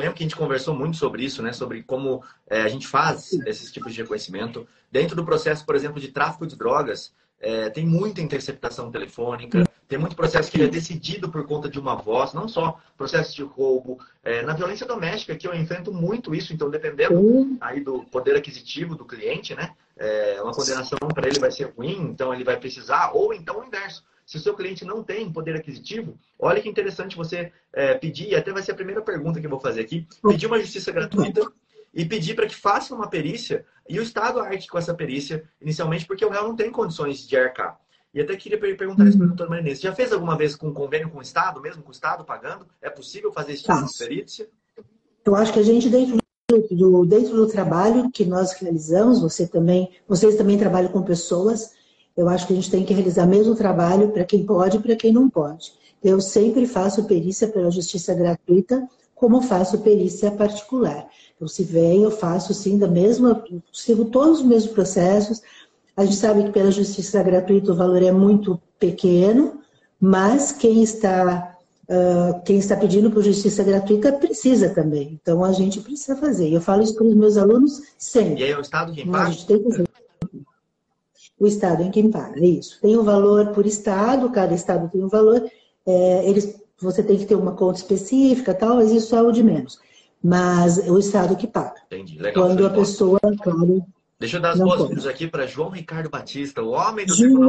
lembro que a gente conversou muito sobre isso, né? Sobre como é, a gente faz esses tipos de reconhecimento. Dentro do processo, por exemplo, de tráfico de drogas, é, tem muita interceptação telefônica, tem muito processo que é decidido por conta de uma voz, não só processo de roubo. É, na violência doméstica, que eu enfrento muito isso, então dependendo aí do poder aquisitivo do cliente, né? É, uma condenação para ele vai ser ruim, então ele vai precisar, ou então o inverso se o seu cliente não tem poder aquisitivo, olha que interessante você é, pedir, e até vai ser a primeira pergunta que eu vou fazer aqui, pedir uma justiça gratuita e pedir para que faça uma perícia e o Estado arque com essa perícia, inicialmente porque o réu não tem condições de arcar. E até queria perguntar isso para o doutor Marinês. Já fez alguma vez com convênio com o Estado, mesmo com o Estado pagando? É possível fazer esse tipo de perícia? Eu acho que a gente, dentro do, dentro do trabalho que nós realizamos, você também, vocês também trabalham com pessoas, eu acho que a gente tem que realizar mesmo trabalho para quem pode e para quem não pode. Eu sempre faço perícia pela justiça gratuita, como faço perícia particular. Então, se vem, eu faço sim da mesma, sigo todos os mesmos processos. A gente sabe que pela justiça gratuita o valor é muito pequeno, mas quem está, uh, quem está pedindo por justiça gratuita precisa também. Então, a gente precisa fazer. Eu falo isso para os meus alunos sempre. E aí é o Estado quem paga? A gente tem que fazer o Estado em quem paga, é isso. Tem o um valor por Estado, cada Estado tem um valor, é, eles, você tem que ter uma conta específica tal, mas isso é o de menos. Mas é o Estado que paga. Entendi. Legal. Quando a pessoa, claro, Deixa eu dar as boas-vindas aqui para João Ricardo Batista, o homem do João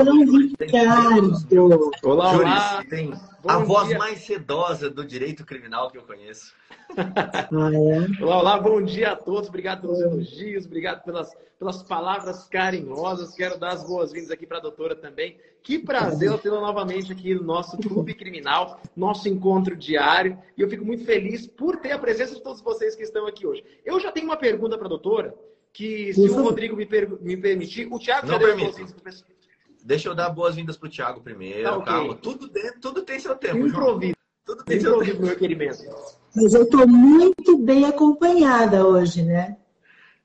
Ricardo. Olá, olá. tem Bom a dia. voz mais sedosa do direito criminal que eu conheço. Ah, é? Olá, olá, bom dia a todos. Obrigado pelos elogios, obrigado pelas, pelas palavras carinhosas. Quero dar as boas-vindas aqui para a doutora também. Que prazer tê-la novamente aqui no nosso Clube Criminal, nosso encontro diário. E eu fico muito feliz por ter a presença de todos vocês que estão aqui hoje. Eu já tenho uma pergunta para a doutora que, se o Rodrigo me, per me permitir, o Thiago deu boas-vindas Deixa eu dar boas-vindas para o Thiago primeiro, tá, okay. calma. Tudo, tudo tem seu tempo, Improviso. Tudo tem seu tempo. meu. Mas eu estou muito bem acompanhada hoje, né?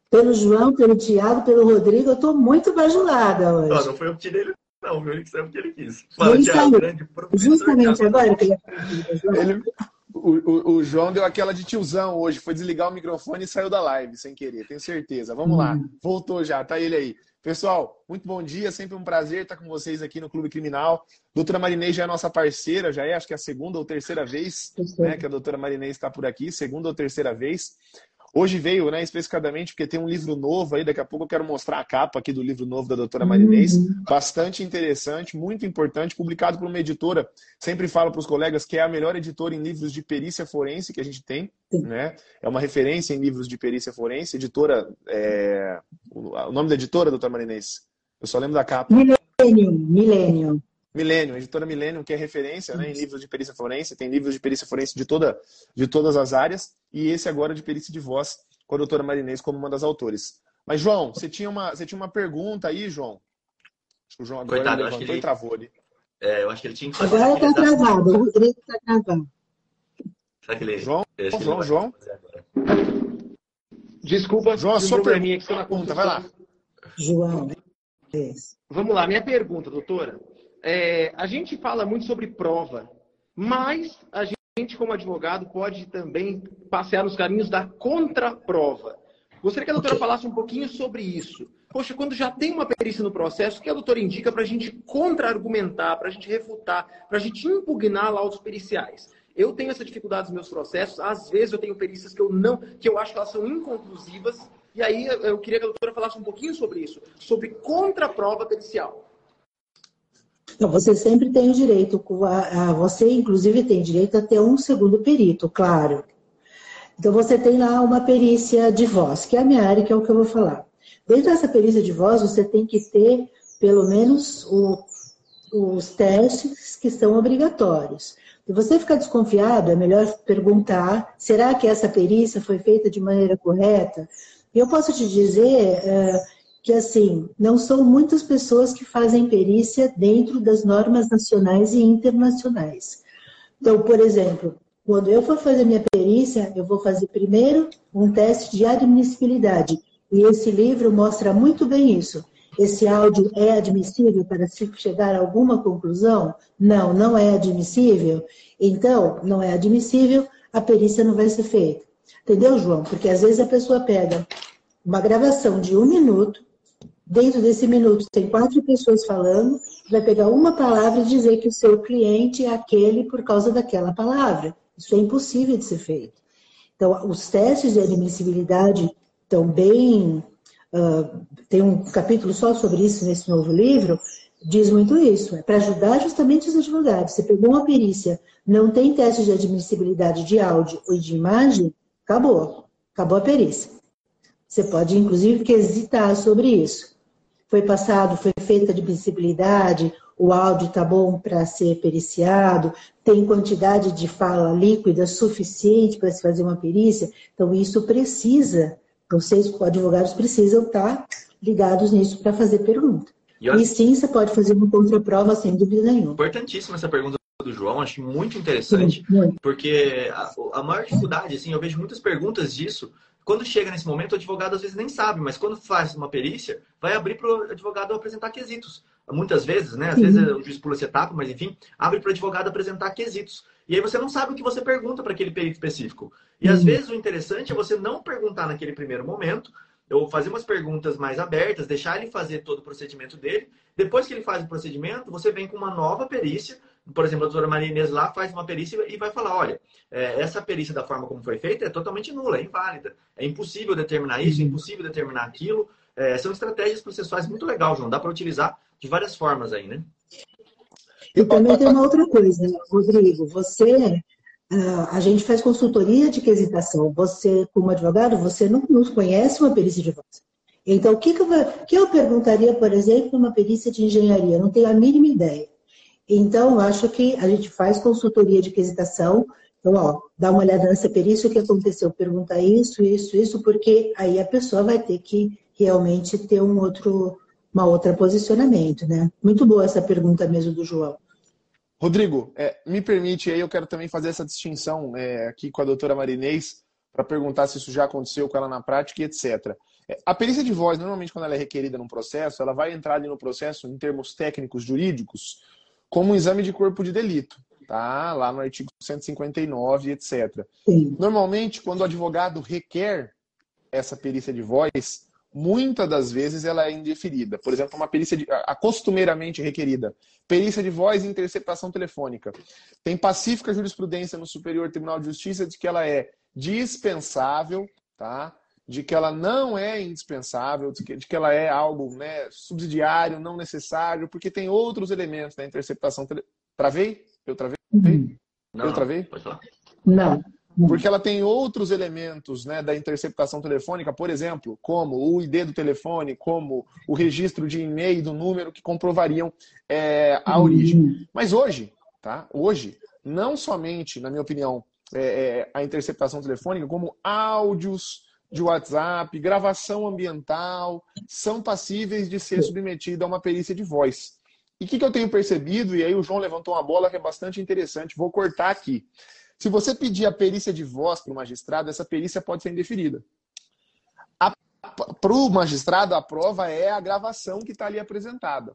Pelo João, pelo Thiago, pelo Rodrigo, eu estou muito bajulada hoje. Não, não foi eu que tirei ele, não, foi ele que saiu porque ele quis. Fala, ele Thiago, grande Justamente agora que ele... ele... O, o, o, João deu aquela de tiozão hoje, foi desligar o microfone e saiu da live, sem querer, tenho certeza. Vamos hum. lá, voltou já, tá ele aí. Pessoal, muito bom dia, sempre um prazer estar com vocês aqui no Clube Criminal. Doutora Marinês já é nossa parceira, já é acho que é a segunda ou terceira vez né, que a doutora Marinês está por aqui, segunda ou terceira vez. Hoje veio, né, especificamente porque tem um livro novo aí, daqui a pouco eu quero mostrar a capa aqui do livro novo da doutora Marinês, uhum. bastante interessante, muito importante, publicado por uma editora, sempre falo para os colegas que é a melhor editora em livros de perícia forense que a gente tem, né, é uma referência em livros de perícia forense, editora, é... o nome da editora, doutora Marinês? Eu só lembro da capa. Milênio, Milênio. Millennium, editora Millennium, que é referência né, em livros de perícia forense, tem livros de perícia forense de, toda, de todas as áreas, e esse agora de perícia de voz, com a doutora Marinês como uma das autores. Mas, João, você tinha uma, você tinha uma pergunta aí, João? Acho que o João agora Coitado, levantou ele... e travou ali. É, eu acho que ele tinha que fazer. Agora está travado, o Rodrigo está travado. Será que ele... João, João, João. Desculpa, João, a sua pergunta, que na conta, vai lá. João. Vamos lá, minha pergunta, doutora é, a gente fala muito sobre prova, mas a gente, como advogado, pode também passear nos caminhos da contraprova. Gostaria que a doutora falasse um pouquinho sobre isso. Poxa, quando já tem uma perícia no processo, o que a doutora indica para a gente contra-argumentar, para a gente refutar, para a gente impugnar laudos periciais? Eu tenho essa dificuldade nos meus processos. Às vezes eu tenho perícias que eu não, que eu acho que elas são inconclusivas. E aí eu queria que a doutora falasse um pouquinho sobre isso, sobre contraprova pericial. Então, você sempre tem o direito, você inclusive tem direito a ter um segundo perito, claro. Então, você tem lá uma perícia de voz, que é a minha área, que é o que eu vou falar. Dentro dessa perícia de voz, você tem que ter, pelo menos, o, os testes que são obrigatórios. Se você ficar desconfiado, é melhor perguntar: será que essa perícia foi feita de maneira correta? Eu posso te dizer. Uh, que assim, não são muitas pessoas que fazem perícia dentro das normas nacionais e internacionais. Então, por exemplo, quando eu for fazer minha perícia, eu vou fazer primeiro um teste de admissibilidade. E esse livro mostra muito bem isso. Esse áudio é admissível para se chegar a alguma conclusão? Não, não é admissível. Então, não é admissível, a perícia não vai ser feita. Entendeu, João? Porque às vezes a pessoa pega uma gravação de um minuto, dentro desse minuto tem quatro pessoas falando, vai pegar uma palavra e dizer que o seu cliente é aquele por causa daquela palavra. Isso é impossível de ser feito. Então, os testes de admissibilidade estão bem. Uh, tem um capítulo só sobre isso nesse novo livro, diz muito isso. É para ajudar justamente os advogados. Você pegou uma perícia, não tem teste de admissibilidade de áudio ou de imagem, acabou. Acabou a perícia. Você pode, inclusive, quesitar sobre isso. Foi passado, foi feita a admissibilidade, o áudio está bom para ser periciado, tem quantidade de fala líquida suficiente para se fazer uma perícia. Então, isso precisa, vocês, advogados, precisam estar ligados nisso para fazer pergunta. E, e sim, você pode fazer uma contraprova sem dúvida nenhuma. Importantíssima essa pergunta do João, acho muito interessante, sim, muito. porque a, a, maior dificuldade, assim, eu vejo muitas perguntas disso. Quando chega nesse momento, o advogado às vezes nem sabe, mas quando faz uma perícia, vai abrir para o advogado apresentar quesitos. Muitas vezes, né? Às sim. vezes o juiz pula essa etapa, mas enfim, abre para o advogado apresentar quesitos. E aí você não sabe o que você pergunta para aquele perito específico. E às vezes o interessante é você não perguntar naquele primeiro momento, eu fazer umas perguntas mais abertas, deixar ele fazer todo o procedimento dele. Depois que ele faz o procedimento, você vem com uma nova perícia. Por exemplo, a doutora Maria Inês lá faz uma perícia e vai falar: olha, é, essa perícia da forma como foi feita é totalmente nula, é inválida. É impossível determinar isso, é impossível determinar aquilo. É, são estratégias processuais muito legais, João. Dá para utilizar de várias formas aí, né? E também tem uma outra coisa, Rodrigo. Você Uh, a gente faz consultoria de quesitação. Você, como advogado, você não, não conhece uma perícia de voz. Então, o que, que, eu, que eu perguntaria, por exemplo, numa perícia de engenharia? Não tenho a mínima ideia. Então, acho que a gente faz consultoria de quesitação. Então, ó, dá uma olhada nessa perícia, o que aconteceu? Pergunta isso, isso, isso, porque aí a pessoa vai ter que realmente ter um outro, uma outra posicionamento, né? Muito boa essa pergunta mesmo do João. Rodrigo, é, me permite aí, eu quero também fazer essa distinção é, aqui com a doutora Marinês, para perguntar se isso já aconteceu com ela na prática e etc. É, a perícia de voz, normalmente, quando ela é requerida num processo, ela vai entrar ali no processo, em termos técnicos jurídicos, como um exame de corpo de delito, tá? Lá no artigo 159, etc. Sim. Normalmente, quando o advogado requer essa perícia de voz, muitas das vezes ela é indeferida. Por exemplo, uma perícia de, a costumeiramente requerida, perícia de voz e interceptação telefônica. Tem pacífica jurisprudência no Superior Tribunal de Justiça de que ela é dispensável, tá? De que ela não é indispensável, de que, de que ela é algo né, subsidiário, não necessário, porque tem outros elementos da interceptação. Tele... Travei? Eu travei? Uhum. Não, Eu travei? Não. Porque ela tem outros elementos né, da interceptação telefônica, por exemplo, como o ID do telefone, como o registro de e-mail do número que comprovariam é, a origem. Uhum. Mas hoje, tá? Hoje, não somente, na minha opinião, é, é, a interceptação telefônica, como áudios de WhatsApp, gravação ambiental, são passíveis de ser submetida a uma perícia de voz. E o que, que eu tenho percebido, e aí o João levantou uma bola que é bastante interessante, vou cortar aqui. Se você pedir a perícia de voz para o magistrado, essa perícia pode ser indeferida. Para o magistrado, a prova é a gravação que está ali apresentada.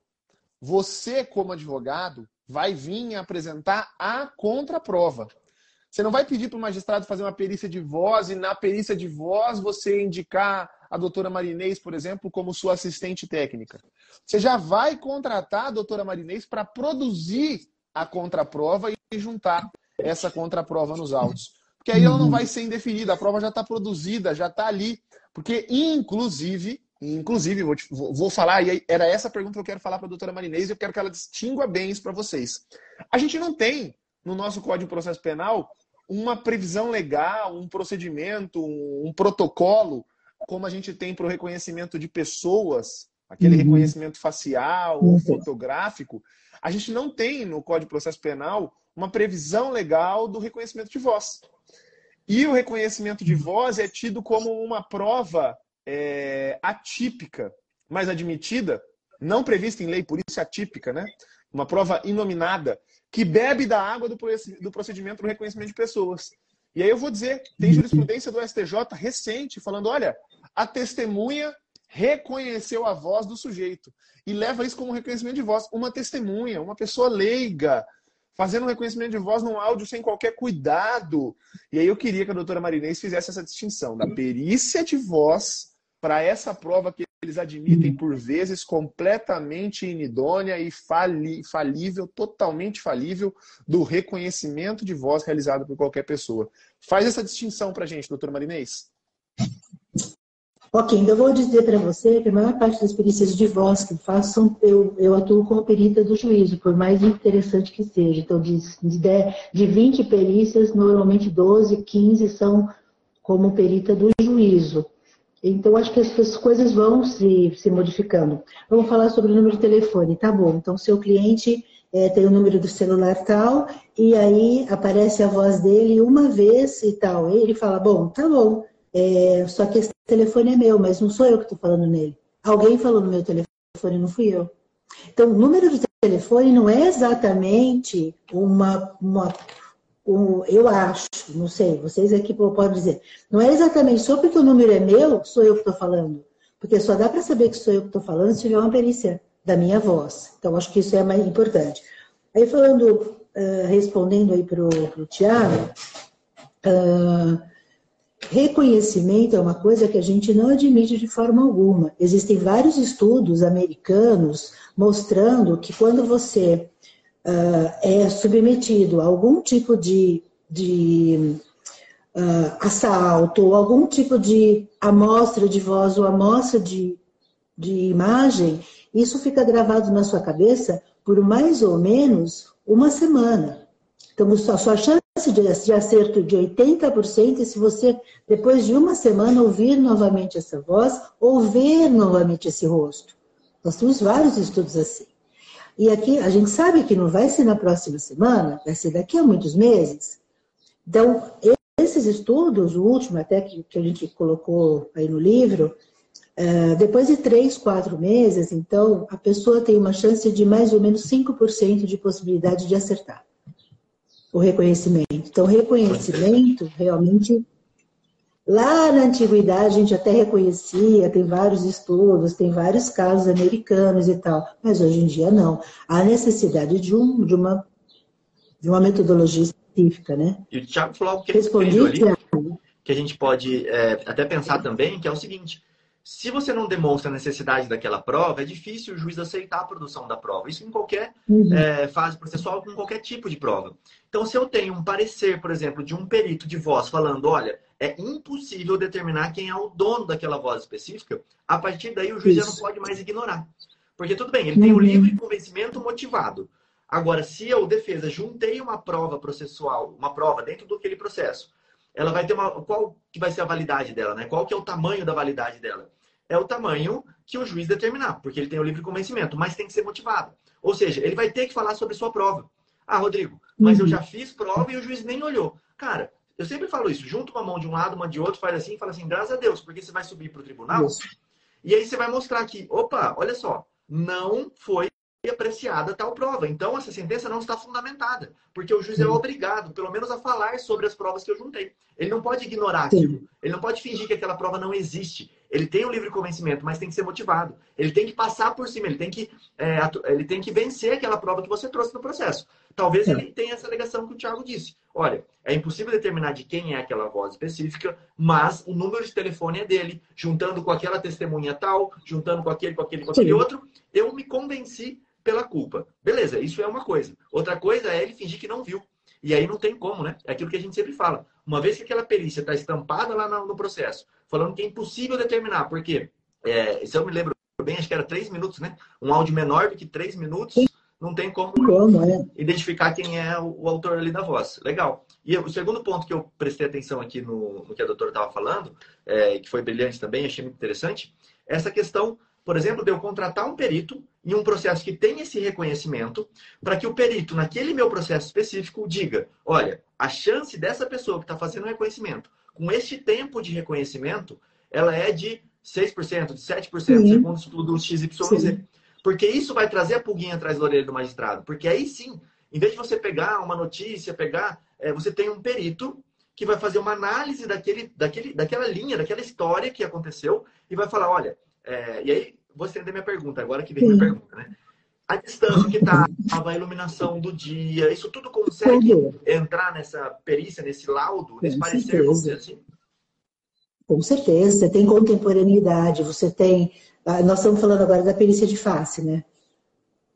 Você, como advogado, vai vir apresentar a contraprova. Você não vai pedir para o magistrado fazer uma perícia de voz e na perícia de voz você indicar a doutora Marinês, por exemplo, como sua assistente técnica. Você já vai contratar a doutora Marinês para produzir a contraprova e juntar essa contraprova nos autos. Porque aí ela não vai ser indefinida, a prova já está produzida, já está ali. Porque, inclusive, inclusive, vou, vou, falar, e era essa pergunta que eu quero falar para a doutora Marinês, e eu quero que ela distingua bem isso para vocês. A gente não tem, no nosso Código de Processo Penal, uma previsão legal, um procedimento, um, um protocolo, como a gente tem para o reconhecimento de pessoas, aquele uhum. reconhecimento facial ou uhum. fotográfico. A gente não tem no Código de Processo Penal uma previsão legal do reconhecimento de voz. E o reconhecimento de voz é tido como uma prova é, atípica, mas admitida, não prevista em lei, por isso é atípica, né? Uma prova inominada, que bebe da água do procedimento do reconhecimento de pessoas. E aí eu vou dizer, tem jurisprudência do STJ recente falando, olha, a testemunha reconheceu a voz do sujeito e leva isso como reconhecimento de voz. Uma testemunha, uma pessoa leiga, fazendo um reconhecimento de voz num áudio sem qualquer cuidado. E aí eu queria que a doutora Marinês fizesse essa distinção da perícia de voz para essa prova que eles admitem por vezes completamente inidônea e fali, falível, totalmente falível, do reconhecimento de voz realizado por qualquer pessoa. Faz essa distinção para a gente, doutora Marinês. Ok, então eu vou dizer para você que a maior parte das perícias de voz que faço, eu, eu atuo como perita do juízo, por mais interessante que seja. Então, de, de, de 20 perícias, normalmente 12, 15 são como perita do juízo. Então, acho que as coisas vão se, se modificando. Vamos falar sobre o número de telefone, tá bom. Então, seu cliente é, tem o número do celular tal, e aí aparece a voz dele uma vez e tal. E ele fala, bom, tá bom, é, só que esse telefone é meu, mas não sou eu que estou falando nele. Alguém falou no meu telefone, não fui eu. Então, o número de telefone não é exatamente uma, uma eu acho, não sei, vocês aqui podem dizer, não é exatamente só porque o número é meu, sou eu que estou falando. Porque só dá para saber que sou eu que estou falando se tiver uma perícia da minha voz. Então, acho que isso é mais importante. Aí, falando, uh, respondendo aí para o Tiago, uh, reconhecimento é uma coisa que a gente não admite de forma alguma. Existem vários estudos americanos mostrando que quando você uh, é submetido a algum tipo de, de uh, assalto, ou algum tipo de amostra de voz ou amostra de, de imagem, isso fica gravado na sua cabeça por mais ou menos uma semana. Então, a sua chance de acerto de 80% é se você, depois de uma semana, ouvir novamente essa voz ou ver novamente esse rosto. Nós temos vários estudos assim. E aqui a gente sabe que não vai ser na próxima semana, vai ser daqui a muitos meses. Então, esses estudos, o último até que, que a gente colocou aí no livro, é, depois de três, quatro meses, então, a pessoa tem uma chance de mais ou menos 5% de possibilidade de acertar o reconhecimento. Então, reconhecimento realmente Lá na antiguidade a gente até reconhecia, tem vários estudos, tem vários casos americanos e tal, mas hoje em dia não. Há necessidade de, um, de, uma, de uma metodologia específica, né? E o Thiago falou que, Respondi, ali, que a gente pode é, até pensar também, que é o seguinte, se você não demonstra a necessidade daquela prova, é difícil o juiz aceitar a produção da prova. Isso em qualquer uhum. é, fase processual, com qualquer tipo de prova. Então, se eu tenho um parecer, por exemplo, de um perito de voz falando, olha, é impossível determinar quem é o dono daquela voz específica, a partir daí o juiz já não pode mais ignorar. Porque tudo bem, ele tem o uhum. livre convencimento motivado. Agora, se eu, defesa, juntei uma prova processual, uma prova dentro do aquele processo, ela vai ter uma. Qual que vai ser a validade dela, né? Qual que é o tamanho da validade dela? É o tamanho que o juiz determinar, porque ele tem o livre convencimento, mas tem que ser motivado. Ou seja, ele vai ter que falar sobre sua prova. Ah, Rodrigo, mas uhum. eu já fiz prova e o juiz nem olhou. Cara, eu sempre falo isso, junta uma mão de um lado, uma de outro, faz assim e fala assim, graças a Deus, porque você vai subir para o tribunal isso. e aí você vai mostrar que, opa, olha só, não foi apreciada tal prova. Então, essa sentença não está fundamentada, porque o juiz é obrigado, pelo menos, a falar sobre as provas que eu juntei. Ele não pode ignorar aquilo. Ele não pode fingir que aquela prova não existe. Ele tem o livre convencimento, mas tem que ser motivado. Ele tem que passar por cima, ele tem que, é, ele tem que vencer aquela prova que você trouxe no processo. Talvez é. ele tenha essa alegação que o Thiago disse. Olha, é impossível determinar de quem é aquela voz específica, mas o número de telefone é dele, juntando com aquela testemunha tal, juntando com aquele, com aquele, com aquele Sim. outro, eu me convenci pela culpa. Beleza, isso é uma coisa. Outra coisa é ele fingir que não viu. E aí não tem como, né? É aquilo que a gente sempre fala. Uma vez que aquela perícia está estampada lá no, processo, falando que é impossível determinar, porque, é, se eu me lembro bem, acho que era três minutos, né? Um áudio menor do que três minutos não tem como, como é? identificar quem é o, o, autor ali da voz. Legal. E o segundo ponto que eu prestei atenção aqui no, no que a doutora estava falando, é, que foi brilhante também, achei muito interessante, essa questão, por exemplo, de eu contratar um perito em um processo que tem esse reconhecimento, para que o perito, naquele meu processo específico, diga: olha, a chance dessa pessoa que está fazendo o reconhecimento, com este tempo de reconhecimento, ela é de 6%, de 7%, Sim. segundo o estudo XYZ. Sim. Porque isso vai trazer a pulguinha atrás da orelha do magistrado. Porque aí sim, em vez de você pegar uma notícia, pegar, é, você tem um perito que vai fazer uma análise daquele, daquele, daquela linha, daquela história que aconteceu e vai falar, olha, é, e aí vou estender minha pergunta, agora que vem minha pergunta, né? A distância que estava, a iluminação do dia, isso tudo consegue entrar nessa perícia, nesse laudo, nesse parecer, vamos dizer assim? Com certeza, você tem contemporaneidade, você tem. Ah, nós estamos falando agora da perícia de face, né?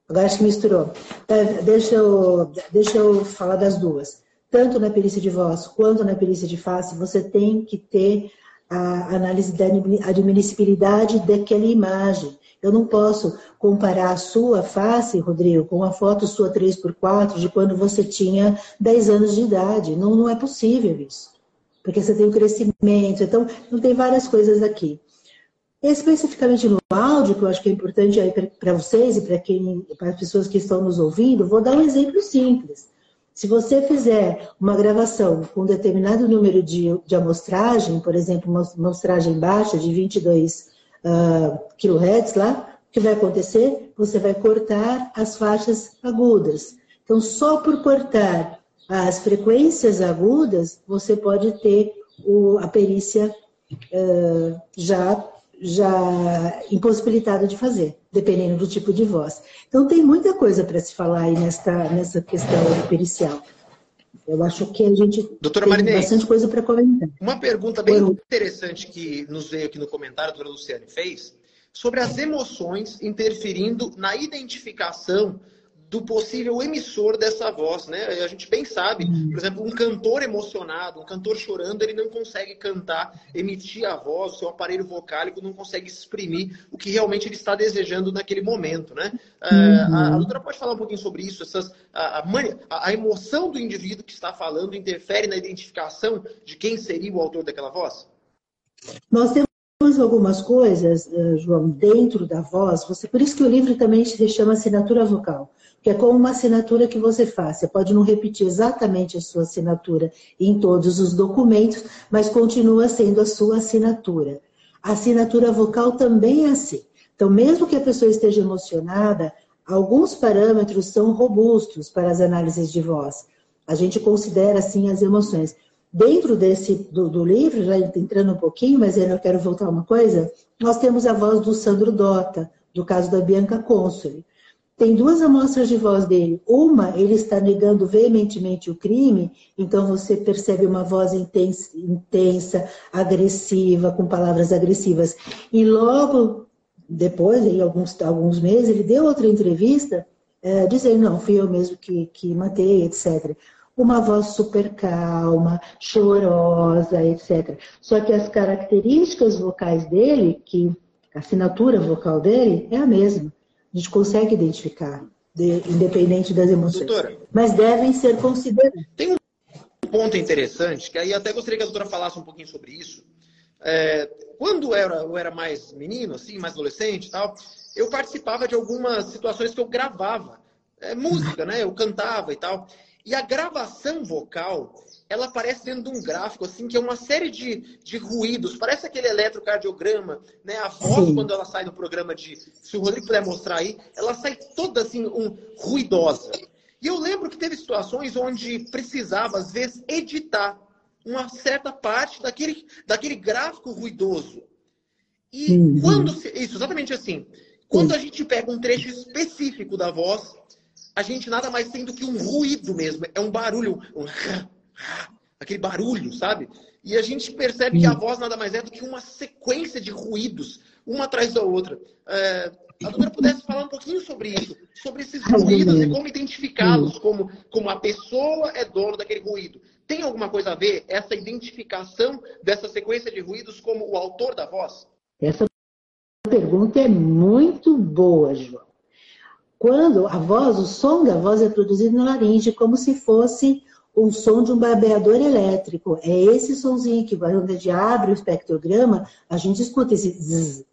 Agora acho que misturou. É, deixa eu, deixa eu falar das duas. Tanto na perícia de voz quanto na perícia de face, você tem que ter a análise da admissibilidade daquela imagem. Eu não posso comparar a sua face, Rodrigo, com a foto sua 3x4 de quando você tinha 10 anos de idade. Não, não é possível isso. Porque você tem o crescimento. Então, não tem várias coisas aqui. Especificamente no áudio, que eu acho que é importante para vocês e para quem, para as pessoas que estão nos ouvindo, vou dar um exemplo simples. Se você fizer uma gravação com um determinado número de, de amostragem, por exemplo, uma amostragem baixa de 22 uh, kHz lá, o que vai acontecer? Você vai cortar as faixas agudas. Então, só por cortar as frequências agudas, você pode ter o, a perícia uh, já já impossibilitada de fazer, dependendo do tipo de voz. Então tem muita coisa para se falar aí nessa, nessa questão pericial. Eu acho que a gente doutora tem Marinês, bastante coisa para comentar. Uma pergunta bem interessante que nos veio aqui no comentário, a doutora Luciane fez, sobre as emoções interferindo na identificação do possível emissor dessa voz, né? A gente bem sabe, por exemplo, um cantor emocionado, um cantor chorando, ele não consegue cantar, emitir a voz, o seu aparelho vocálico não consegue exprimir o que realmente ele está desejando naquele momento, né? É, uhum. A, a doutora pode falar um pouquinho sobre isso? Essas, a, a, a emoção do indivíduo que está falando interfere na identificação de quem seria o autor daquela voz? Nós temos algumas coisas, eh, João, dentro da voz, você, por isso que o livro também se chama assinatura vocal que é como uma assinatura que você faz. Você pode não repetir exatamente a sua assinatura em todos os documentos, mas continua sendo a sua assinatura. A assinatura vocal também é assim. Então, mesmo que a pessoa esteja emocionada, alguns parâmetros são robustos para as análises de voz. A gente considera, assim, as emoções. Dentro desse do, do livro, já entrando um pouquinho, mas eu quero voltar uma coisa, nós temos a voz do Sandro Dota, do caso da Bianca Consoli. Tem duas amostras de voz dele. Uma, ele está negando veementemente o crime, então você percebe uma voz intensa, intensa agressiva, com palavras agressivas. E logo depois, em alguns, alguns meses, ele deu outra entrevista é, dizendo: não, fui eu mesmo que, que matei, etc. Uma voz super calma, chorosa, etc. Só que as características vocais dele, que a assinatura vocal dele é a mesma. A gente consegue identificar, de, independente das emoções. Doutora, mas devem ser consideradas. Tem um ponto interessante, que aí até gostaria que a doutora falasse um pouquinho sobre isso. É, quando eu era, eu era mais menino, assim, mais adolescente e tal, eu participava de algumas situações que eu gravava. É, música, né? Eu cantava e tal. E a gravação vocal, ela aparece dentro de um gráfico, assim, que é uma série de, de ruídos. Parece aquele eletrocardiograma, né? A voz, Sim. quando ela sai do programa de... Se o Rodrigo puder mostrar aí, ela sai toda, assim, um, ruidosa. E eu lembro que teve situações onde precisava, às vezes, editar uma certa parte daquele, daquele gráfico ruidoso. E uhum. quando... Isso, exatamente assim. Quando a gente pega um trecho específico da voz, a gente nada mais tem do que um ruído mesmo. É um barulho, um aquele barulho, sabe? E a gente percebe que a voz nada mais é do que uma sequência de ruídos, uma atrás da outra. É, a doutora pudesse falar um pouquinho sobre isso, sobre esses ruídos e como identificá-los, como, como a pessoa é dono daquele ruído. Tem alguma coisa a ver essa identificação dessa sequência de ruídos como o autor da voz? Essa pergunta é muito boa, João. Quando a voz, o som da voz é produzido na laringe, como se fosse o som de um barbeador elétrico. É esse somzinho que, quando a gente abre o espectrograma, a gente escuta esse zzz.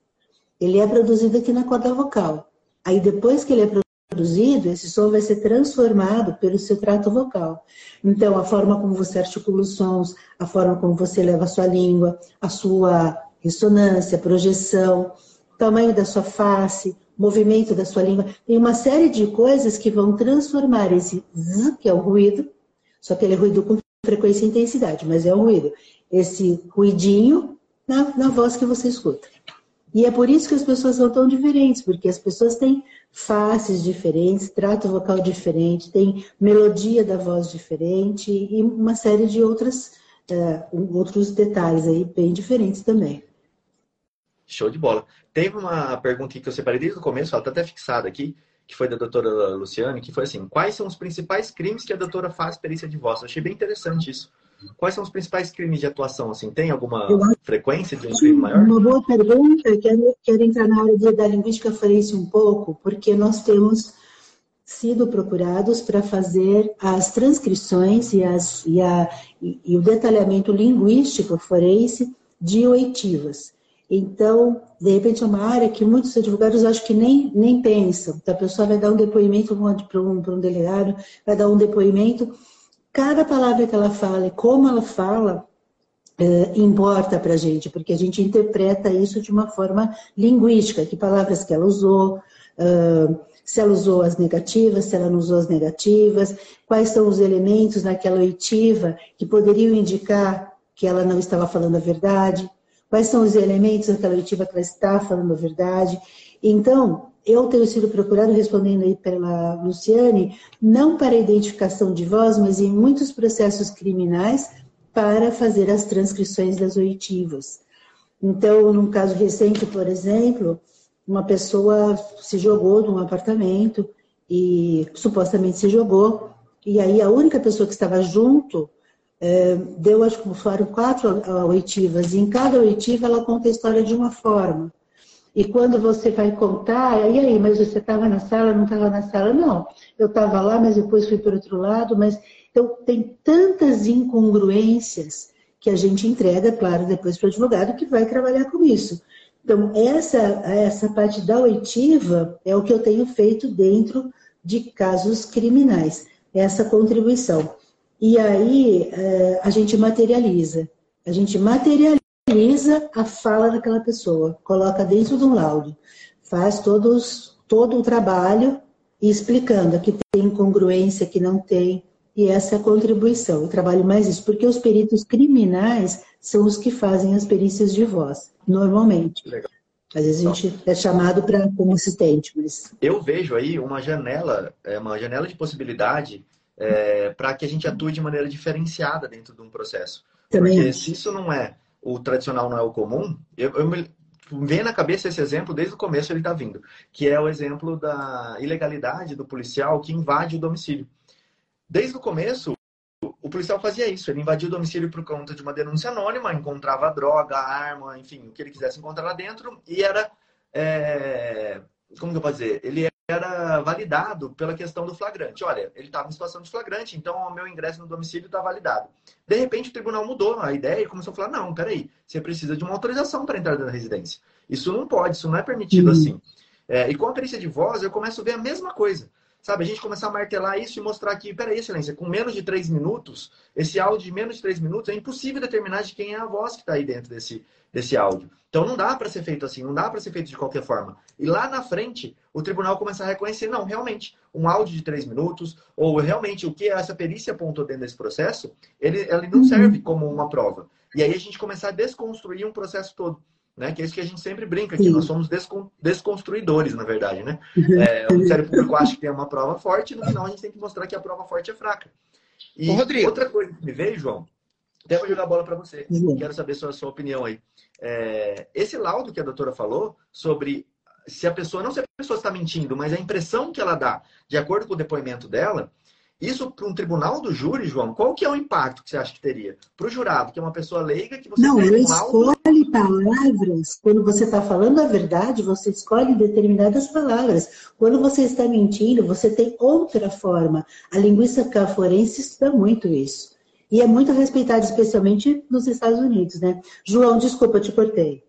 Ele é produzido aqui na corda vocal. Aí, depois que ele é produzido, esse som vai ser transformado pelo seu trato vocal. Então, a forma como você articula os sons, a forma como você leva a sua língua, a sua ressonância, projeção, tamanho da sua face, movimento da sua língua, tem uma série de coisas que vão transformar esse z, que é o ruído, só que ele é ruído com frequência e intensidade, mas é um ruído. Esse ruidinho na, na voz que você escuta. E é por isso que as pessoas são tão diferentes, porque as pessoas têm faces diferentes, trato vocal diferente, tem melodia da voz diferente e uma série de outras, uh, outros detalhes aí bem diferentes também. Show de bola. Teve uma pergunta que eu separei desde o começo, ela está até fixada aqui, que foi da doutora Luciane, que foi assim: quais são os principais crimes que a doutora faz perícia de voz? Eu achei bem interessante isso. Quais são os principais crimes de atuação? Assim, tem alguma frequência de um crime maior? Uma boa pergunta. Quero, quero entrar na área da linguística forense um pouco, porque nós temos sido procurados para fazer as transcrições e, as, e, a, e, e o detalhamento linguístico forense de oitivas. Então, de repente, é uma área que muitos advogados acho que nem, nem pensam. Então, a pessoa vai dar um depoimento para um, um delegado, vai dar um depoimento. Cada palavra que ela fala e como ela fala é, importa para a gente, porque a gente interpreta isso de uma forma linguística, que palavras que ela usou, se ela usou as negativas, se ela não usou as negativas, quais são os elementos naquela oitiva que poderiam indicar que ela não estava falando a verdade. Quais são os elementos daquela oitiva que ela está falando a verdade? Então, eu tenho sido procurado, respondendo aí pela Luciane, não para identificação de voz, mas em muitos processos criminais para fazer as transcrições das oitivas. Então, num caso recente, por exemplo, uma pessoa se jogou num apartamento e supostamente se jogou, e aí a única pessoa que estava junto deu, acho que foram quatro oitivas, e em cada oitiva ela conta a história de uma forma. E quando você vai contar, e aí, mas você estava na sala, não estava na sala? Não, eu estava lá, mas depois fui para outro lado, mas... Então, tem tantas incongruências que a gente entrega, claro, depois para o advogado que vai trabalhar com isso. Então, essa, essa parte da oitiva é o que eu tenho feito dentro de casos criminais, essa contribuição. E aí é, a gente materializa. A gente materializa a fala daquela pessoa, coloca dentro de um laudo, faz todos, todo o trabalho explicando que tem incongruência, que não tem, e essa é a contribuição. Eu trabalho mais isso, porque os peritos criminais são os que fazem as perícias de voz, normalmente. Legal. Às vezes a gente é chamado para como assistente, mas... Eu vejo aí uma janela, é, uma janela de possibilidade é, para que a gente atue de maneira diferenciada dentro de um processo. Também. Porque se isso não é o tradicional, não é o comum, eu, eu me vem na cabeça esse exemplo desde o começo ele está vindo, que é o exemplo da ilegalidade do policial que invade o domicílio. Desde o começo, o policial fazia isso, ele invadia o domicílio por conta de uma denúncia anônima, encontrava droga, arma, enfim, o que ele quisesse encontrar lá dentro, e era, é, como que eu posso dizer, ele era validado pela questão do flagrante. Olha, ele estava em situação de flagrante, então o meu ingresso no domicílio está validado. De repente, o tribunal mudou a ideia e começou a falar: não, peraí, você precisa de uma autorização para entrar na residência. Isso não pode, isso não é permitido uhum. assim. É, e com a perícia de voz, eu começo a ver a mesma coisa. Sabe, a gente começar a martelar isso e mostrar que, peraí, excelência, com menos de três minutos, esse áudio de menos de três minutos, é impossível determinar de quem é a voz que está aí dentro desse, desse áudio. Então não dá para ser feito assim, não dá para ser feito de qualquer forma. E lá na frente, o tribunal começa a reconhecer, não, realmente, um áudio de três minutos, ou realmente o que essa perícia apontou dentro desse processo, ele, ele não serve como uma prova. E aí a gente começar a desconstruir um processo todo né? Que é isso que a gente sempre brinca aqui. Sim. Nós somos descon desconstruidores, na verdade, né? É, o Ministério Público acha que tem uma prova forte, e no final a gente tem que mostrar que a prova forte é fraca. E Ô, outra coisa que me veio, João, até vou jogar a bola para você. Uhum. Quero saber sua, sua opinião aí. É, esse laudo que a doutora falou sobre se a pessoa, não se a pessoa está mentindo, mas a impressão que ela dá, de acordo com o depoimento dela, isso para um tribunal do júri, João, qual que é o impacto que você acha que teria? Para o jurado, que é uma pessoa leiga, que você Não, ele escolhe palavras. Quando você está falando a verdade, você escolhe determinadas palavras. Quando você está mentindo, você tem outra forma. A linguística forense estuda muito isso. E é muito respeitado, especialmente nos Estados Unidos, né? João, desculpa, te cortei.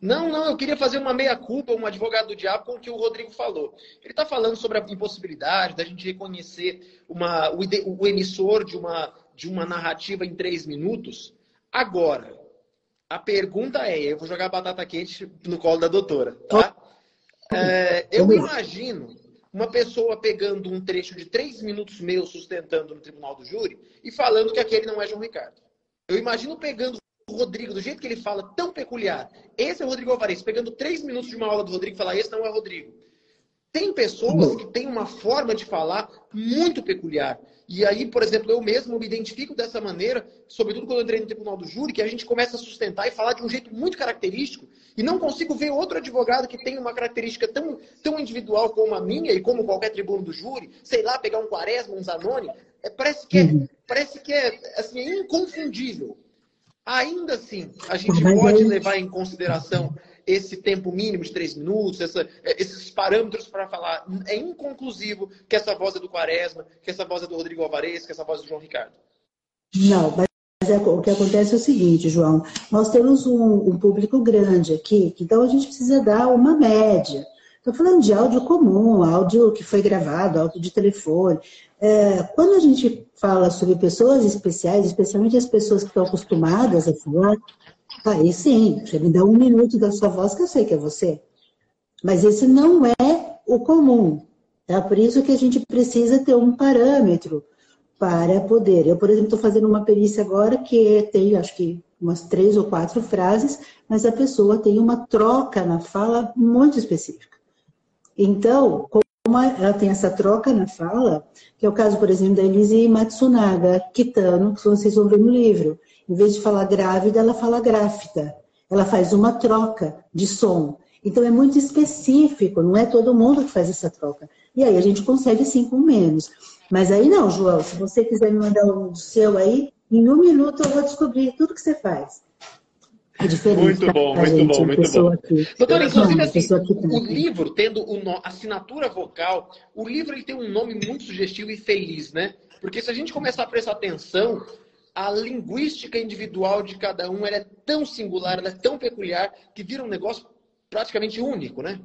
Não, não, eu queria fazer uma meia-culpa, um advogado do diabo, com o que o Rodrigo falou. Ele está falando sobre a impossibilidade da gente reconhecer uma, o, o, emissor de uma, de uma narrativa em três minutos. Agora, a pergunta é, eu vou jogar batata quente no colo da doutora, tá? É, eu imagino uma pessoa pegando um trecho de três minutos meu sustentando no tribunal do júri e falando que aquele não é João Ricardo. Eu imagino pegando Rodrigo, do jeito que ele fala, tão peculiar. Esse é o Rodrigo Alvarez, pegando três minutos de uma aula do Rodrigo e falar, esse não é o Rodrigo. Tem pessoas que têm uma forma de falar muito peculiar. E aí, por exemplo, eu mesmo me identifico dessa maneira, sobretudo quando eu entrei no Tribunal do Júri, que a gente começa a sustentar e falar de um jeito muito característico, e não consigo ver outro advogado que tenha uma característica tão, tão individual como a minha e como qualquer tribuno do júri, sei lá, pegar um Quaresma, um Zanoni, é, parece que é, uhum. parece que é, assim, é inconfundível. Ainda assim, a gente pode levar em consideração esse tempo mínimo de três minutos, essa, esses parâmetros para falar. É inconclusivo que essa voz é do Quaresma, que essa voz é do Rodrigo Alvarez, que essa voz é do João Ricardo. Não, mas é, o que acontece é o seguinte, João. Nós temos um, um público grande aqui, então a gente precisa dar uma média. Estou falando de áudio comum, áudio que foi gravado, áudio de telefone. É, quando a gente fala sobre pessoas especiais, especialmente as pessoas que estão acostumadas a falar, Aí sim, você me dá um minuto da sua voz que eu sei que é você. Mas esse não é o comum. Tá? Por isso que a gente precisa ter um parâmetro para poder. Eu, por exemplo, estou fazendo uma perícia agora que tem, acho que, umas três ou quatro frases, mas a pessoa tem uma troca na fala muito específica. Então, como ela tem essa troca na fala, que é o caso, por exemplo, da Elise Matsunaga Kitano, que vocês vão ver no livro. Em vez de falar grávida, ela fala gráfida. Ela faz uma troca de som. Então é muito específico, não é todo mundo que faz essa troca. E aí a gente consegue sim com menos. Mas aí não, João, se você quiser me mandar um seu aí, em um minuto eu vou descobrir tudo que você faz. É diferente. Muito bom, muito gente, bom, muito bom. Doutora, inclusive, assim, o livro, tendo a assinatura vocal, o livro ele tem um nome muito sugestivo e feliz, né? Porque se a gente começar a prestar atenção, a linguística individual de cada um é tão singular, ela é tão peculiar, que vira um negócio praticamente único, né?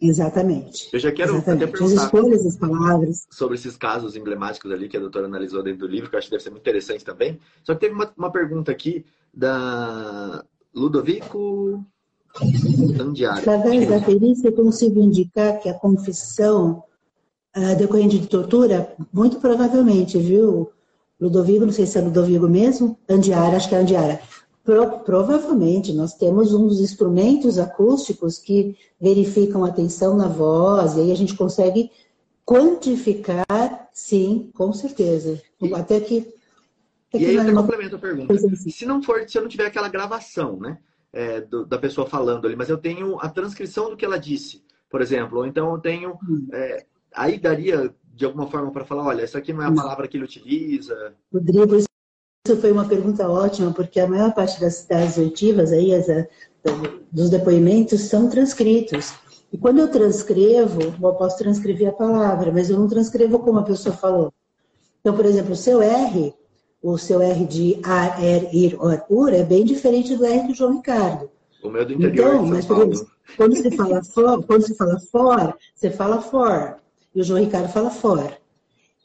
Exatamente. Eu já quero Exatamente. até perguntar As escolhas, as palavras. sobre esses casos emblemáticos ali que a doutora analisou dentro do livro, que eu acho que deve ser muito interessante também. Só que teve uma, uma pergunta aqui da Ludovico Andiara. Através da perícia, eu consigo indicar que a confissão uh, decorrente de tortura, muito provavelmente, viu, Ludovico, não sei se é Ludovico mesmo, Andiara, acho que é Andiara. Pro, provavelmente nós temos um dos instrumentos acústicos que verificam a tensão na voz, e aí a gente consegue quantificar, sim, com certeza. E, até que. E aí eu complemento a pergunta. Assim. Se não for, se eu não tiver aquela gravação, né? É, do, da pessoa falando ali, mas eu tenho a transcrição do que ela disse, por exemplo, ou então eu tenho. Hum. É, aí daria de alguma forma para falar, olha, essa aqui não é a palavra que ele utiliza? Rodrigo, isso foi uma pergunta ótima, porque a maior parte das, das oitivas aí, as, dos depoimentos são transcritos. E quando eu transcrevo, eu posso transcrever a palavra, mas eu não transcrevo como a pessoa falou. Então, por exemplo, o seu R, o seu R de ar, er, ir, or, ur, é bem diferente do R do João Ricardo. O meu do interior então, mas, por exemplo, quando você fala for, quando você fala for, você fala for. E o João Ricardo fala for.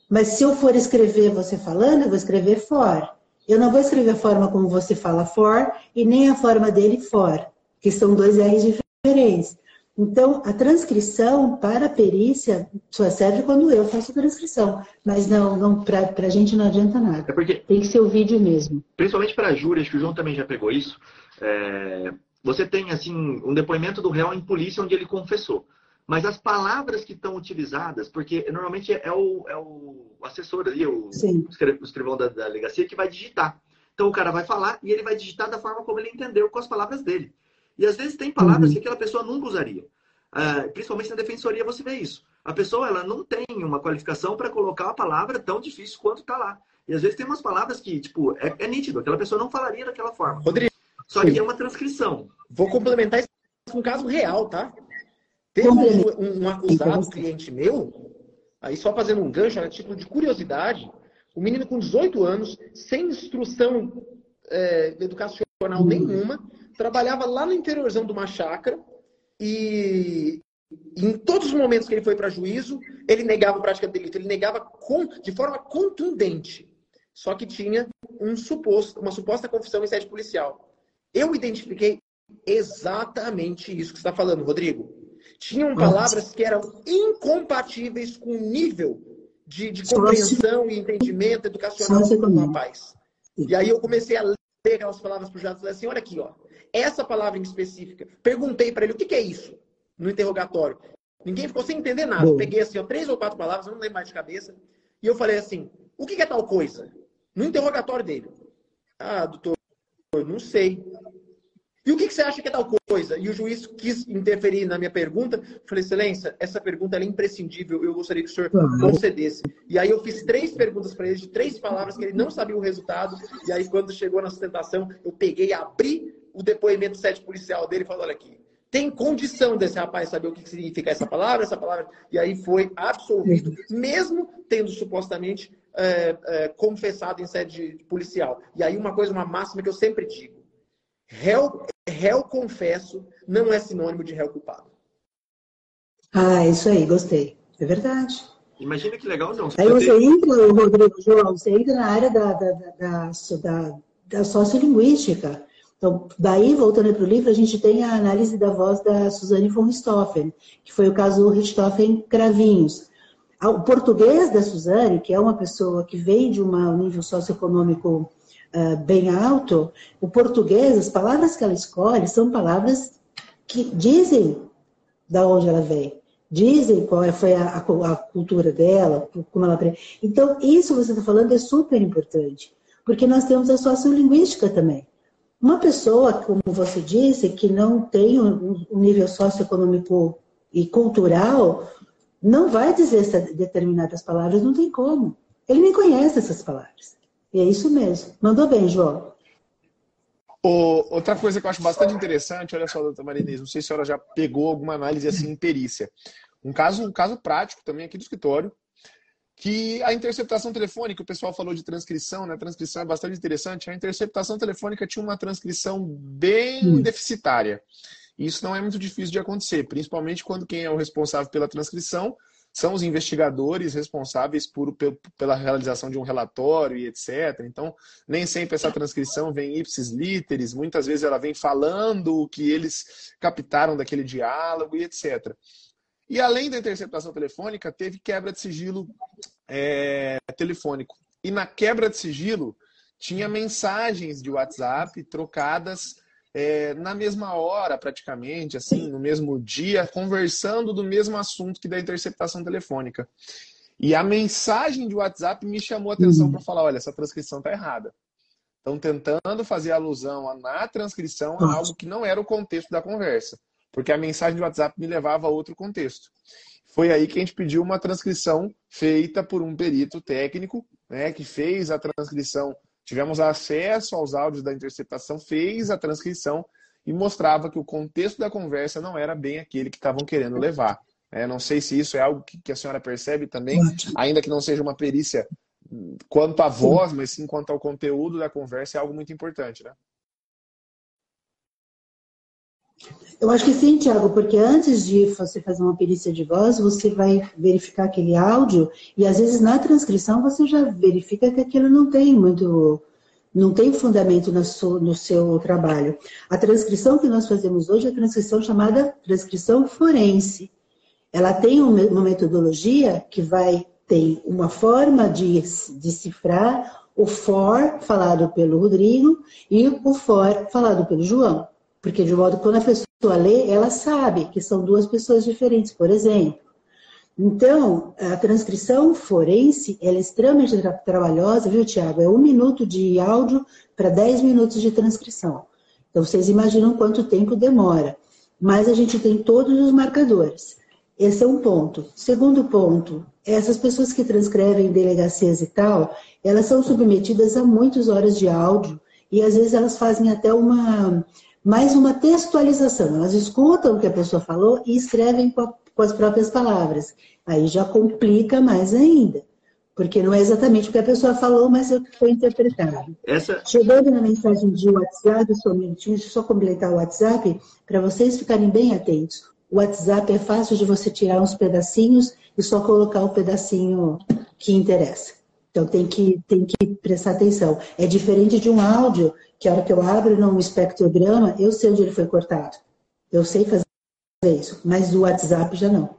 Mas se eu for escrever você falando, eu vou escrever for. Eu não vou escrever a forma como você fala for e nem a forma dele for, que são dois R's diferentes. Então, a transcrição para a perícia só serve quando eu faço a transcrição. Mas não, não para a gente não adianta nada. É porque, Tem que ser o vídeo mesmo. Principalmente para a júri, acho que o João também já pegou isso. É, você tem assim um depoimento do réu em polícia onde ele confessou. Mas as palavras que estão utilizadas, porque normalmente é o, é o assessor ali, o, escrivão da, da delegacia, que vai digitar. Então o cara vai falar e ele vai digitar da forma como ele entendeu com as palavras dele. E às vezes tem palavras uhum. que aquela pessoa nunca usaria. Uh, principalmente na defensoria você vê isso. A pessoa ela não tem uma qualificação para colocar uma palavra tão difícil quanto está lá. E às vezes tem umas palavras que, tipo, é, é nítido, aquela pessoa não falaria daquela forma. Rodrigo. Só que é uma transcrição. Vou complementar isso com um caso real, tá? Teve um, um acusado, cliente meu, aí só fazendo um gancho, a título de curiosidade, um menino com 18 anos, sem instrução é, educacional hum. nenhuma, trabalhava lá no interiorzão de uma chácara e em todos os momentos que ele foi para juízo, ele negava a prática de delito, ele negava com, de forma contundente. Só que tinha um suposto, uma suposta confissão em sede policial. Eu identifiquei exatamente isso que você está falando, Rodrigo tinham palavras que eram incompatíveis com o nível de, de compreensão e entendimento educacional do rapaz. E aí eu comecei a aquelas palavras para o e falei assim, olha aqui, ó, essa palavra em específica. Perguntei para ele, o que, que, é isso? No interrogatório. Ninguém ficou sem entender nada. Eu peguei assim, ó, três ou quatro palavras, não lembro mais de cabeça. E eu falei assim, o que, que é tal coisa? No interrogatório dele. Ah, doutor, não sei. E o que, que, você acha que é tal coisa? E o juiz quis interferir na minha pergunta. falei, excelência, essa pergunta é imprescindível. Eu gostaria que o senhor concedesse. E aí eu fiz três perguntas para ele, de três palavras, que ele não sabia o resultado. E aí, quando chegou na sustentação, eu peguei, abri o depoimento sete policial dele e falei, olha aqui, tem condição desse rapaz saber o que significa essa palavra, essa palavra. E aí foi absolvido, mesmo tendo supostamente é, é, confessado em sede policial. E aí uma coisa, uma máxima que eu sempre digo. Réu, réu confesso não é sinônimo de réu culpado. Ah, isso aí, gostei. É verdade. Imagina que legal, João. Você aí você ter... entra, Rodrigo, João, você entra na área da, da, da, da, da sociolinguística. Então, daí, voltando para o livro, a gente tem a análise da voz da Suzane von Richthofen, que foi o caso do Richthofen Cravinhos. O português da Suzane, que é uma pessoa que vem de um nível socioeconômico uh, bem alto, o português, as palavras que ela escolhe são palavras que dizem da onde ela vem, dizem qual é, foi a, a cultura dela, como ela Então, isso você está falando é super importante, porque nós temos a sociolinguística também. Uma pessoa, como você disse, que não tem um nível socioeconômico e cultural, não vai dizer determinadas palavras, não tem como. Ele nem conhece essas palavras. E é isso mesmo. Mandou bem, João. outra coisa que eu acho bastante interessante, olha só, doutora Marinês, não sei se a senhora já pegou alguma análise assim em perícia. Um caso, um caso prático também aqui do escritório, que a interceptação telefônica, o pessoal falou de transcrição, né? A transcrição é bastante interessante. A interceptação telefônica tinha uma transcrição bem hum. deficitária. Isso não é muito difícil de acontecer, principalmente quando quem é o responsável pela transcrição são os investigadores responsáveis por, pela realização de um relatório e etc. Então, nem sempre essa transcrição vem ipsis literis, muitas vezes ela vem falando o que eles captaram daquele diálogo e etc. E além da interceptação telefônica, teve quebra de sigilo é, telefônico. E na quebra de sigilo, tinha mensagens de WhatsApp trocadas é, na mesma hora, praticamente, assim, no mesmo dia, conversando do mesmo assunto que da interceptação telefônica. E a mensagem de WhatsApp me chamou a atenção uhum. para falar: olha, essa transcrição está errada. Estão tentando fazer alusão na transcrição a algo que não era o contexto da conversa porque a mensagem do WhatsApp me levava a outro contexto. Foi aí que a gente pediu uma transcrição feita por um perito técnico, né, que fez a transcrição. Tivemos acesso aos áudios da interceptação, fez a transcrição e mostrava que o contexto da conversa não era bem aquele que estavam querendo levar. É, não sei se isso é algo que, a senhora percebe também, ainda que não seja uma perícia quanto à voz, mas sim quanto ao conteúdo da conversa, é algo muito importante, né? Eu acho que sim, Tiago, porque antes de você fazer uma perícia de voz, você vai verificar aquele áudio e às vezes na transcrição você já verifica que aquilo não tem muito, não tem fundamento no seu, no seu trabalho. A transcrição que nós fazemos hoje é a transcrição chamada transcrição forense. Ela tem uma metodologia que vai ter uma forma de decifrar o for falado pelo Rodrigo e o for falado pelo João. Porque, de modo quando a pessoa lê, ela sabe que são duas pessoas diferentes, por exemplo. Então, a transcrição forense é extremamente tra trabalhosa, viu, Tiago? É um minuto de áudio para dez minutos de transcrição. Então, vocês imaginam quanto tempo demora. Mas a gente tem todos os marcadores. Esse é um ponto. Segundo ponto, essas pessoas que transcrevem delegacias e tal, elas são submetidas a muitas horas de áudio e às vezes elas fazem até uma mais uma textualização. Elas escutam o que a pessoa falou e escrevem com, a, com as próprias palavras. Aí já complica mais ainda. Porque não é exatamente o que a pessoa falou, mas é o que foi interpretado. Essa... Chegando na mensagem de WhatsApp, só um minutinho, deixa eu só completar o WhatsApp, para vocês ficarem bem atentos. O WhatsApp é fácil de você tirar uns pedacinhos e só colocar o pedacinho que interessa. Então tem que, tem que prestar atenção. É diferente de um áudio que a hora que eu abro no espectrograma, eu sei onde ele foi cortado. Eu sei fazer isso, mas o WhatsApp já não.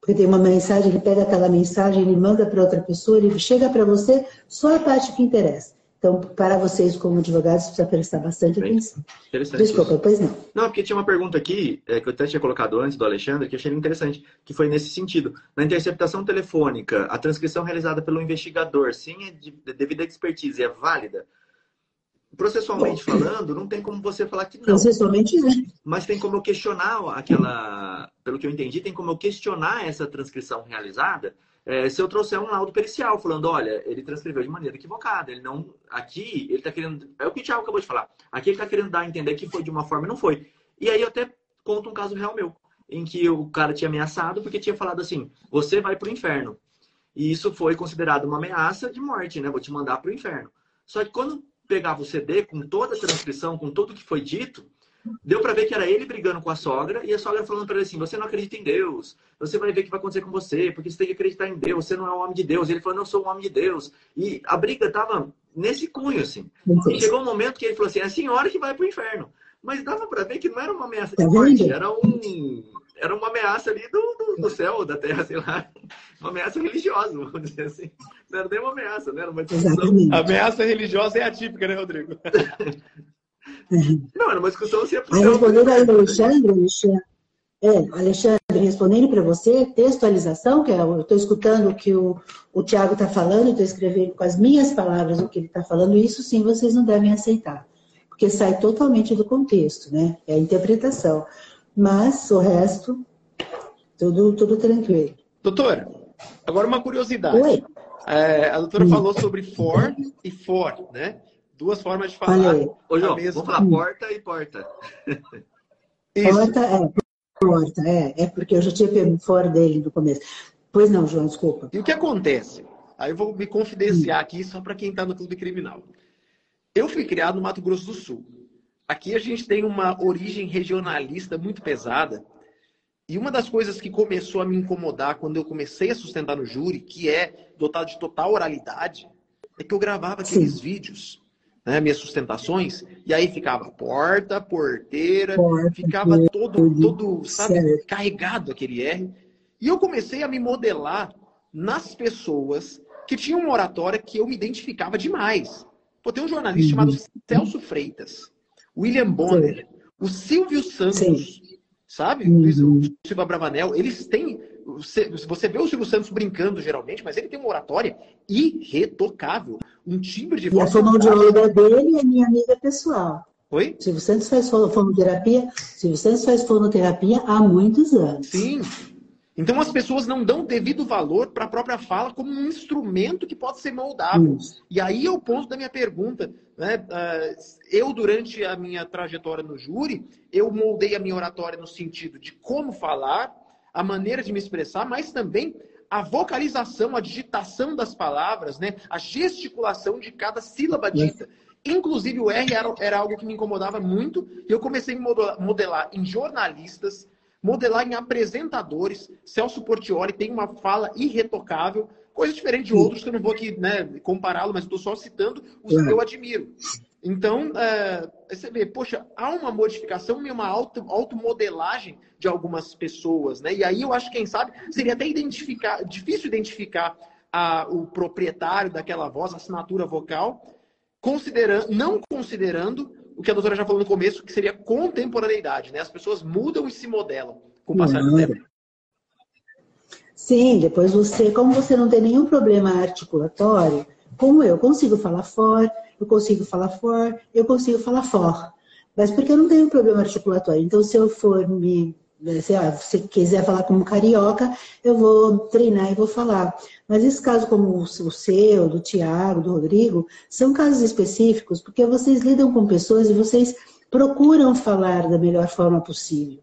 Porque tem uma mensagem, ele pega aquela mensagem, ele manda para outra pessoa, ele chega para você só a parte que interessa. Então, para vocês, como advogados, precisa prestar bastante Bem, atenção. Desculpa, isso. pois não. Não, porque tinha uma pergunta aqui, é, que eu até tinha colocado antes do Alexandre, que eu achei interessante, que foi nesse sentido. Na interceptação telefônica, a transcrição realizada pelo investigador, sem a devida expertise, é válida? Processualmente Bom, falando, não tem como você falar que não. Processualmente, é. Mas tem como eu questionar aquela. Pelo que eu entendi, tem como eu questionar essa transcrição realizada é, se eu trouxer um laudo pericial falando, olha, ele transcreveu de maneira equivocada, ele não. Aqui, ele está querendo. É o que o Thiago acabou de falar. Aqui ele está querendo dar a entender que foi de uma forma e não foi. E aí eu até conto um caso real meu, em que o cara tinha ameaçado porque tinha falado assim: você vai para o inferno. E isso foi considerado uma ameaça de morte, né? Vou te mandar para o inferno. Só que quando pegava o CD com toda a transcrição, com tudo que foi dito, deu para ver que era ele brigando com a sogra e a sogra falando para ele assim: você não acredita em Deus, você vai ver o que vai acontecer com você, porque você tem que acreditar em Deus, você não é um homem de Deus. E ele falou: não sou um homem de Deus. E a briga tava nesse cunho, assim. E chegou um momento que ele falou assim: é a senhora que vai para o inferno. Mas dava para ver que não era uma ameaça de tá morte, era um era uma ameaça ali do, do, do, céu, da terra, sei lá. Uma ameaça religiosa, vamos dizer assim. Não era nem uma ameaça, né? Era uma discussão. Ameaça religiosa é atípica, né, Rodrigo? Não, era uma discussão se é. Respondendo aí Alexandre, Alexandre, é, Alexandre, respondendo para você, textualização, que é, eu estou escutando o que o, o Tiago está falando, estou escrevendo com as minhas palavras o que ele está falando, isso sim vocês não devem aceitar, porque sai totalmente do contexto, né? É a interpretação. Mas o resto, tudo, tudo tranquilo. Doutora, agora uma curiosidade. Oi. É, a doutora falou sobre for e for, né? Duas formas de falar. Ô, João, mesma... vamos falar porta e porta. Porta, é. Porta, é. É porque eu já tinha pego fora dele no começo. Pois não, João, desculpa. E o que acontece? Aí eu vou me confidenciar aqui só para quem está no clube criminal. Eu fui criado no Mato Grosso do Sul. Aqui a gente tem uma origem regionalista muito pesada. E uma das coisas que começou a me incomodar quando eu comecei a sustentar no júri, que é dotado de total oralidade, é que eu gravava aqueles Sim. vídeos né, minhas sustentações, e aí ficava porta, porteira, porta, ficava todo, todo, sabe, certo. carregado aquele R. E eu comecei a me modelar nas pessoas que tinham uma oratória que eu me identificava demais. Pô, tem um jornalista chamado uhum. Celso Freitas, William Bonner, Sim. o Silvio Santos, Sim. sabe? Uhum. O Silva Bravanel, eles têm você vê o Silvio Santos brincando geralmente, mas ele tem uma oratória irretocável, um timbre de voz. E a fonoaudióloga dele é minha amiga pessoal. Oi? Silvio Santos faz fonoterapia, Silvio Santos faz fonoterapia há muitos anos. Sim. Então as pessoas não dão devido valor para a própria fala como um instrumento que pode ser moldável. Isso. E aí é o ponto da minha pergunta. Né? Ah, eu, durante a minha trajetória no júri, eu moldei a minha oratória no sentido de como falar, a maneira de me expressar, mas também a vocalização, a digitação das palavras, né? a gesticulação de cada sílaba dita. Inclusive, o R era, era algo que me incomodava muito, e eu comecei a modelar em jornalistas, modelar em apresentadores. Celso Portioli tem uma fala irretocável, coisa diferente de outros que eu não vou aqui né, compará-lo, mas estou só citando os que eu admiro. Então, é, você vê, poxa, há uma modificação e uma auto, automodelagem de algumas pessoas, né? E aí eu acho que, quem sabe, seria até identificar, difícil identificar a, o proprietário daquela voz, a assinatura vocal, considerando, não considerando o que a doutora já falou no começo, que seria contemporaneidade, né? As pessoas mudam e se modelam com o passar do tempo. Sim, depois você, como você não tem nenhum problema articulatório, como eu consigo falar fora, eu consigo falar for, eu consigo falar for. Mas porque eu não tenho problema articulatório. Então, se eu for me. Se você quiser falar como carioca, eu vou treinar e vou falar. Mas esse caso, como o seu, do Tiago, do Rodrigo, são casos específicos, porque vocês lidam com pessoas e vocês procuram falar da melhor forma possível.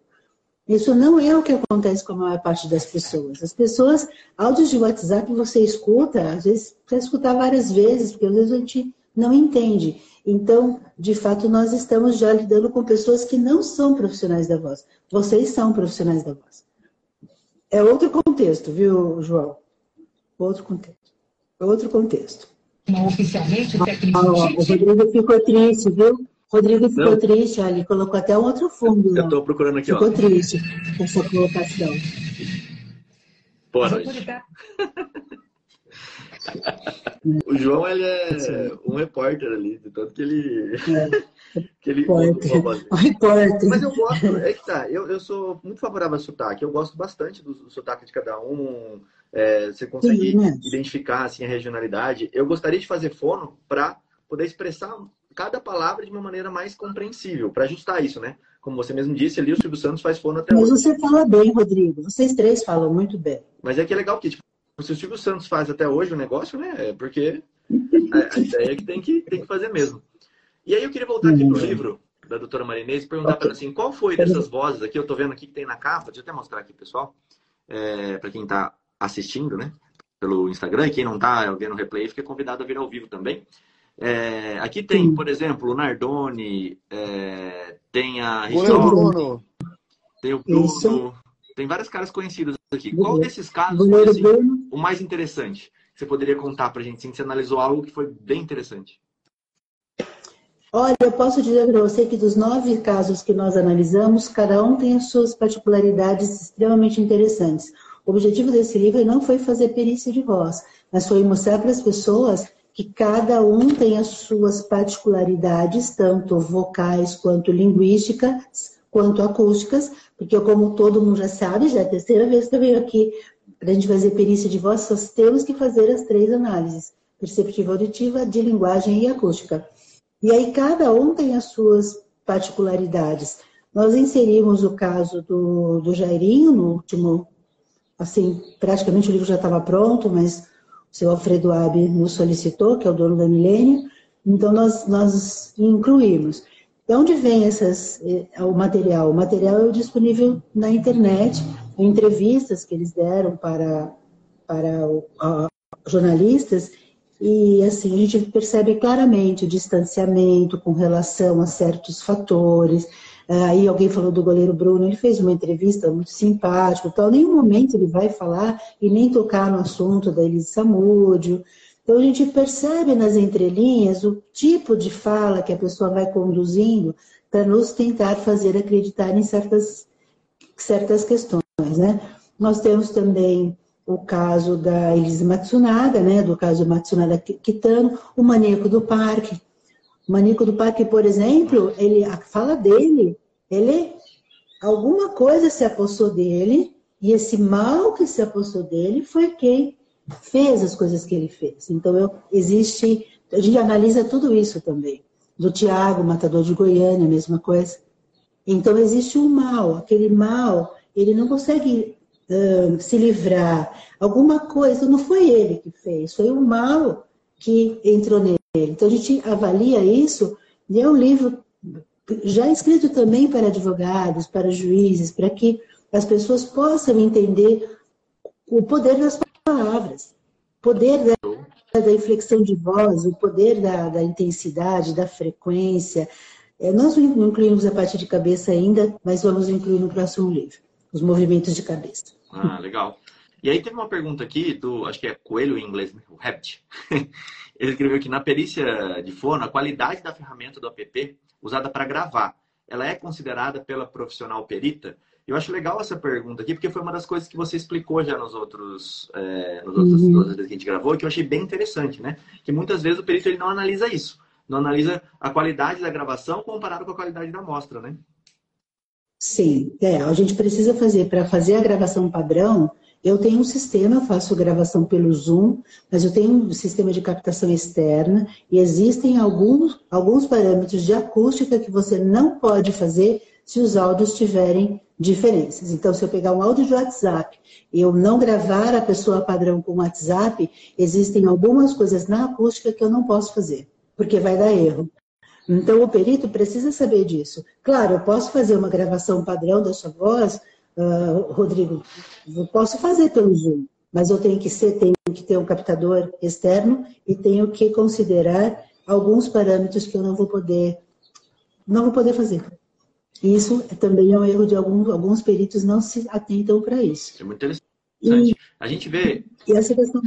Isso não é o que acontece com a maior parte das pessoas. As pessoas, áudios de WhatsApp, você escuta, às vezes, você escutar várias vezes, porque às vezes a gente não entende. Então, de fato, nós estamos já lidando com pessoas que não são profissionais da voz. Vocês são profissionais da voz. É outro contexto, viu, João? Outro contexto. Outro contexto. Não oficialmente, tecnicamente. Ah, o Rodrigo ficou triste, viu? Rodrigo ficou não. triste, ali colocou até um outro fundo. Eu estou procurando aqui, ficou ó. Ficou triste com essa colocação. Boa noite. O João, ele é um repórter ali, de tanto que ele... É. que ele repórter. Repórter. Mas eu gosto, é que tá, eu, eu sou muito favorável ao sotaque, eu gosto bastante do, do sotaque de cada um, é, você consegue Sim, identificar assim, a regionalidade. Eu gostaria de fazer fono para poder expressar cada palavra de uma maneira mais compreensível, para ajustar isso, né? Como você mesmo disse, ali o Silvio Santos faz fono até Mas hoje. Mas você fala bem, Rodrigo. Vocês três falam muito bem. Mas é que é legal que, tipo, se o Silvio Santos faz até hoje o negócio, né? É porque a, a ideia é que tem, que tem que fazer mesmo. E aí eu queria voltar aqui pro uhum. livro da doutora Marinês e perguntar para ela assim, qual foi dessas vozes aqui, eu tô vendo aqui que tem na capa, deixa eu até mostrar aqui, pessoal, é, para quem está assistindo, né? Pelo Instagram, e quem não está vendo o replay, fica convidado a vir ao vivo também. É, aqui tem, por exemplo, o Nardoni, é, tem a Bruno. tem o Bruno. Tem vários caras conhecidos aqui. Qual desses casos foi assim, o mais interessante? Você poderia contar para a gente, sim, você analisou algo que foi bem interessante. Olha, eu posso dizer para você que dos nove casos que nós analisamos, cada um tem as suas particularidades extremamente interessantes. O objetivo desse livro não foi fazer perícia de voz, mas foi mostrar para as pessoas que cada um tem as suas particularidades, tanto vocais quanto linguísticas, quanto acústicas, porque como todo mundo já sabe, já é a terceira vez que eu venho aqui para a gente fazer perícia de voz, nós temos que fazer as três análises, perceptiva auditiva, de linguagem e acústica. E aí cada um tem as suas particularidades. Nós inserimos o caso do, do Jairinho no último assim, praticamente o livro já estava pronto, mas o seu Alfredo Abi nos solicitou, que é o dono da Milênio, então nós, nós incluímos. De onde vem essas, eh, o material? O material é disponível na internet, em entrevistas que eles deram para, para jornalistas, e assim, a gente percebe claramente o distanciamento com relação a certos fatores, Aí alguém falou do goleiro Bruno, ele fez uma entrevista muito simpática, tal. nenhum momento ele vai falar e nem tocar no assunto da Elise Samúdio. Então a gente percebe nas entrelinhas o tipo de fala que a pessoa vai conduzindo para nos tentar fazer acreditar em certas, certas questões, né? Nós temos também o caso da Elise Matsunaga, né? Do caso Matsunaga Kitano, o maníaco do parque. O maníaco do parque, por exemplo, ele, a fala dele ele, alguma coisa se apossou dele, e esse mal que se apossou dele foi quem fez as coisas que ele fez. Então, eu, existe, a gente analisa tudo isso também. Do Tiago, matador de Goiânia, a mesma coisa. Então, existe um mal, aquele mal, ele não consegue uh, se livrar. Alguma coisa, não foi ele que fez, foi o mal que entrou nele. Então, a gente avalia isso, e é um livro já escrito também para advogados, para juízes, para que as pessoas possam entender o poder das o poder da, da inflexão de voz, o poder da, da intensidade, da frequência. É, nós não incluímos a parte de cabeça ainda, mas vamos incluir no próximo livro, os movimentos de cabeça. Ah, legal. E aí teve uma pergunta aqui do, acho que é coelho em inglês, né? o Rabbit. Ele escreveu que na perícia de fono, a qualidade da ferramenta do app usada para gravar, ela é considerada pela profissional perita? Eu acho legal essa pergunta aqui, porque foi uma das coisas que você explicou já nos outros, é, nos outros, uhum. vezes que a gente gravou, que eu achei bem interessante, né? Que muitas vezes o perito ele não analisa isso, não analisa a qualidade da gravação comparado com a qualidade da amostra, né? Sim, é, a gente precisa fazer, para fazer a gravação padrão, eu tenho um sistema, faço gravação pelo Zoom, mas eu tenho um sistema de captação externa e existem alguns, alguns parâmetros de acústica que você não pode fazer se os áudios tiverem diferenças. Então, se eu pegar um áudio de WhatsApp e eu não gravar a pessoa padrão com WhatsApp, existem algumas coisas na acústica que eu não posso fazer, porque vai dar erro. Então, o perito precisa saber disso. Claro, eu posso fazer uma gravação padrão da sua voz, uh, Rodrigo, eu posso fazer pelo Zoom, mas eu tenho que ser, tenho que ter um captador externo e tenho que considerar alguns parâmetros que eu não vou poder, não vou poder fazer. Isso também é um erro de alguns, alguns peritos não se atentam para isso. É muito interessante. E, a gente vê. E essa questão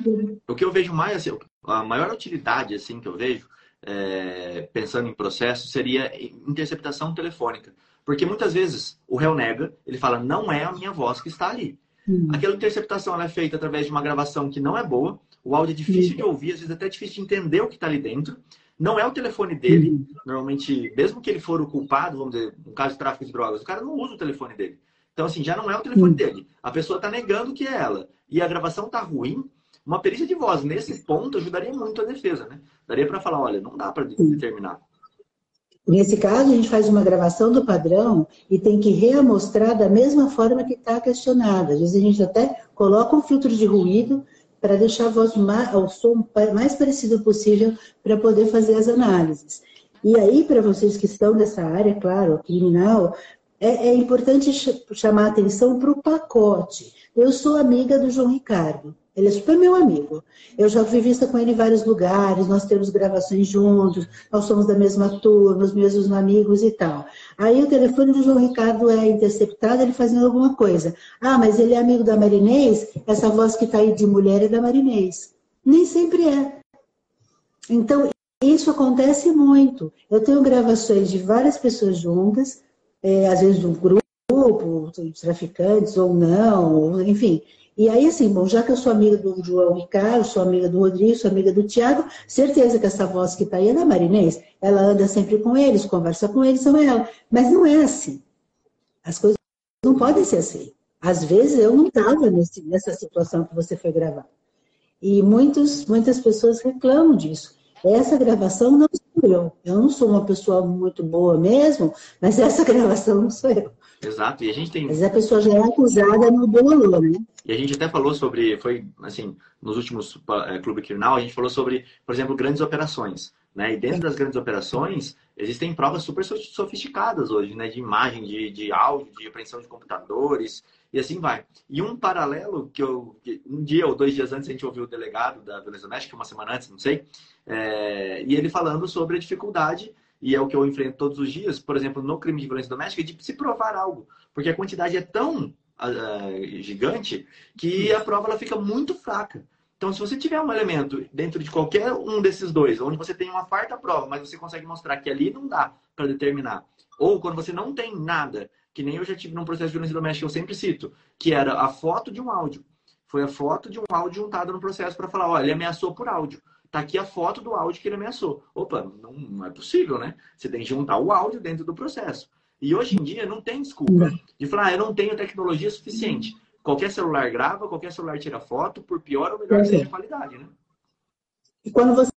O que eu vejo mais, assim, a maior utilidade assim que eu vejo, é, pensando em processo, seria interceptação telefônica. Porque muitas vezes o réu nega, ele fala, não é a minha voz que está ali. Hum. Aquela interceptação é feita através de uma gravação que não é boa, O áudio é difícil de ouvir, às vezes até difícil de entender o que está ali dentro. Não é o telefone dele. Uhum. Normalmente, mesmo que ele for o culpado, vamos dizer, no caso de tráfico de drogas, o cara não usa o telefone dele. Então, assim, já não é o telefone uhum. dele. A pessoa está negando que é ela. E a gravação está ruim. Uma perícia de voz nesse ponto ajudaria muito a defesa, né? Daria para falar, olha, não dá para determinar. Nesse caso, a gente faz uma gravação do padrão e tem que reamostrar da mesma forma que está questionada. Às vezes a gente até coloca um filtro de ruído para deixar a voz mais, o som mais parecido possível para poder fazer as análises. E aí, para vocês que estão nessa área, claro, criminal, é, é importante chamar atenção para o pacote. Eu sou amiga do João Ricardo. Ele é super meu amigo. Eu já fui vista com ele em vários lugares, nós temos gravações juntos, nós somos da mesma turma, os mesmos amigos e tal. Aí o telefone do João Ricardo é interceptado, ele fazendo alguma coisa. Ah, mas ele é amigo da Marinês? Essa voz que está aí de mulher é da Marinês. Nem sempre é. Então, isso acontece muito. Eu tenho gravações de várias pessoas juntas, é, às vezes de um grupo, de traficantes ou não, enfim. E aí, assim, bom, já que eu sou amiga do João Ricardo, sou amiga do Rodrigo, sou amiga do Tiago, certeza que essa voz que está aí é da Marinês. Ela anda sempre com eles, conversa com eles, são ela. Mas não é assim. As coisas não podem ser assim. Às vezes eu não estava nessa situação que você foi gravar. E muitos, muitas pessoas reclamam disso. Essa gravação não sou eu. Eu não sou uma pessoa muito boa mesmo, mas essa gravação não sou eu. Exato, e a gente tem. Mas a pessoa já é acusada no bololô, né? E a gente até falou sobre, foi assim, nos últimos é, Clube Criminal, a gente falou sobre, por exemplo, grandes operações. Né? E dentro das grandes operações, existem provas super sofisticadas hoje, né? De imagem, de, de áudio, de apreensão de computadores, e assim vai. E um paralelo que eu, um dia ou dois dias antes, a gente ouviu o delegado da violência doméstica, uma semana antes, não sei, é, e ele falando sobre a dificuldade e é o que eu enfrento todos os dias, por exemplo, no crime de violência doméstica, de se provar algo. Porque a quantidade é tão uh, gigante que a prova ela fica muito fraca. Então, se você tiver um elemento dentro de qualquer um desses dois, onde você tem uma farta prova, mas você consegue mostrar que ali não dá para determinar, ou quando você não tem nada, que nem eu já tive num processo de violência doméstica, eu sempre cito, que era a foto de um áudio. Foi a foto de um áudio juntado no processo para falar, olha, ele ameaçou por áudio. Tá aqui a foto do áudio que ele ameaçou. Opa, não, não é possível, né? Você tem que juntar o áudio dentro do processo. E hoje em dia não tem desculpa de falar, ah, eu não tenho tecnologia suficiente. Qualquer celular grava, qualquer celular tira foto, por pior ou melhor que seja a qualidade, né? E quando você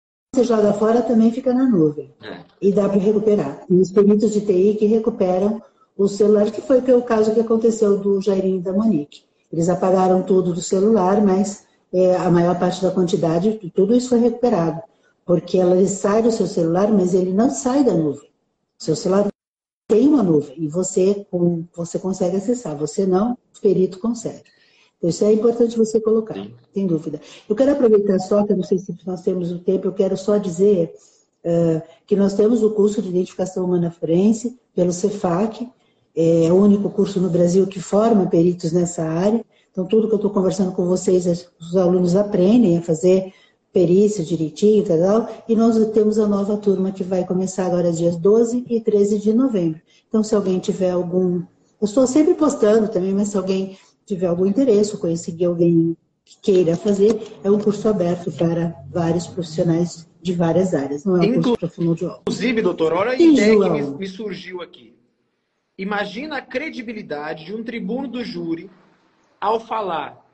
joga fora, também fica na nuvem. É. E dá para recuperar. Tem os peritos de TI que recuperam o celular, que foi o caso que aconteceu do Jairinho e da Monique. Eles apagaram tudo do celular, mas é, a maior parte da quantidade, tudo isso foi recuperado. Porque ela sai do seu celular, mas ele não sai da nuvem. Seu celular tem uma nuvem e você, você consegue acessar. Você não, o perito consegue. Então, isso é importante você colocar, Sim. sem dúvida. Eu quero aproveitar só, que eu não sei se nós temos o tempo, eu quero só dizer uh, que nós temos o curso de identificação humana forense pelo CEFAC, é o único curso no Brasil que forma peritos nessa área. Então, tudo que eu estou conversando com vocês, os alunos aprendem a fazer perícia direitinho e tal. E nós temos a nova turma que vai começar agora dias 12 e 13 de novembro. Então, se alguém tiver algum. Eu estou sempre postando também, mas se alguém tiver algum interesse ou conhecer alguém que queira fazer, é um curso aberto para vários profissionais de várias áreas, não é um curso para fonoaudiólogo. Inclusive, doutor, olha a ideia que me, me surgiu aqui. Imagina a credibilidade de um tribuno do júri ao falar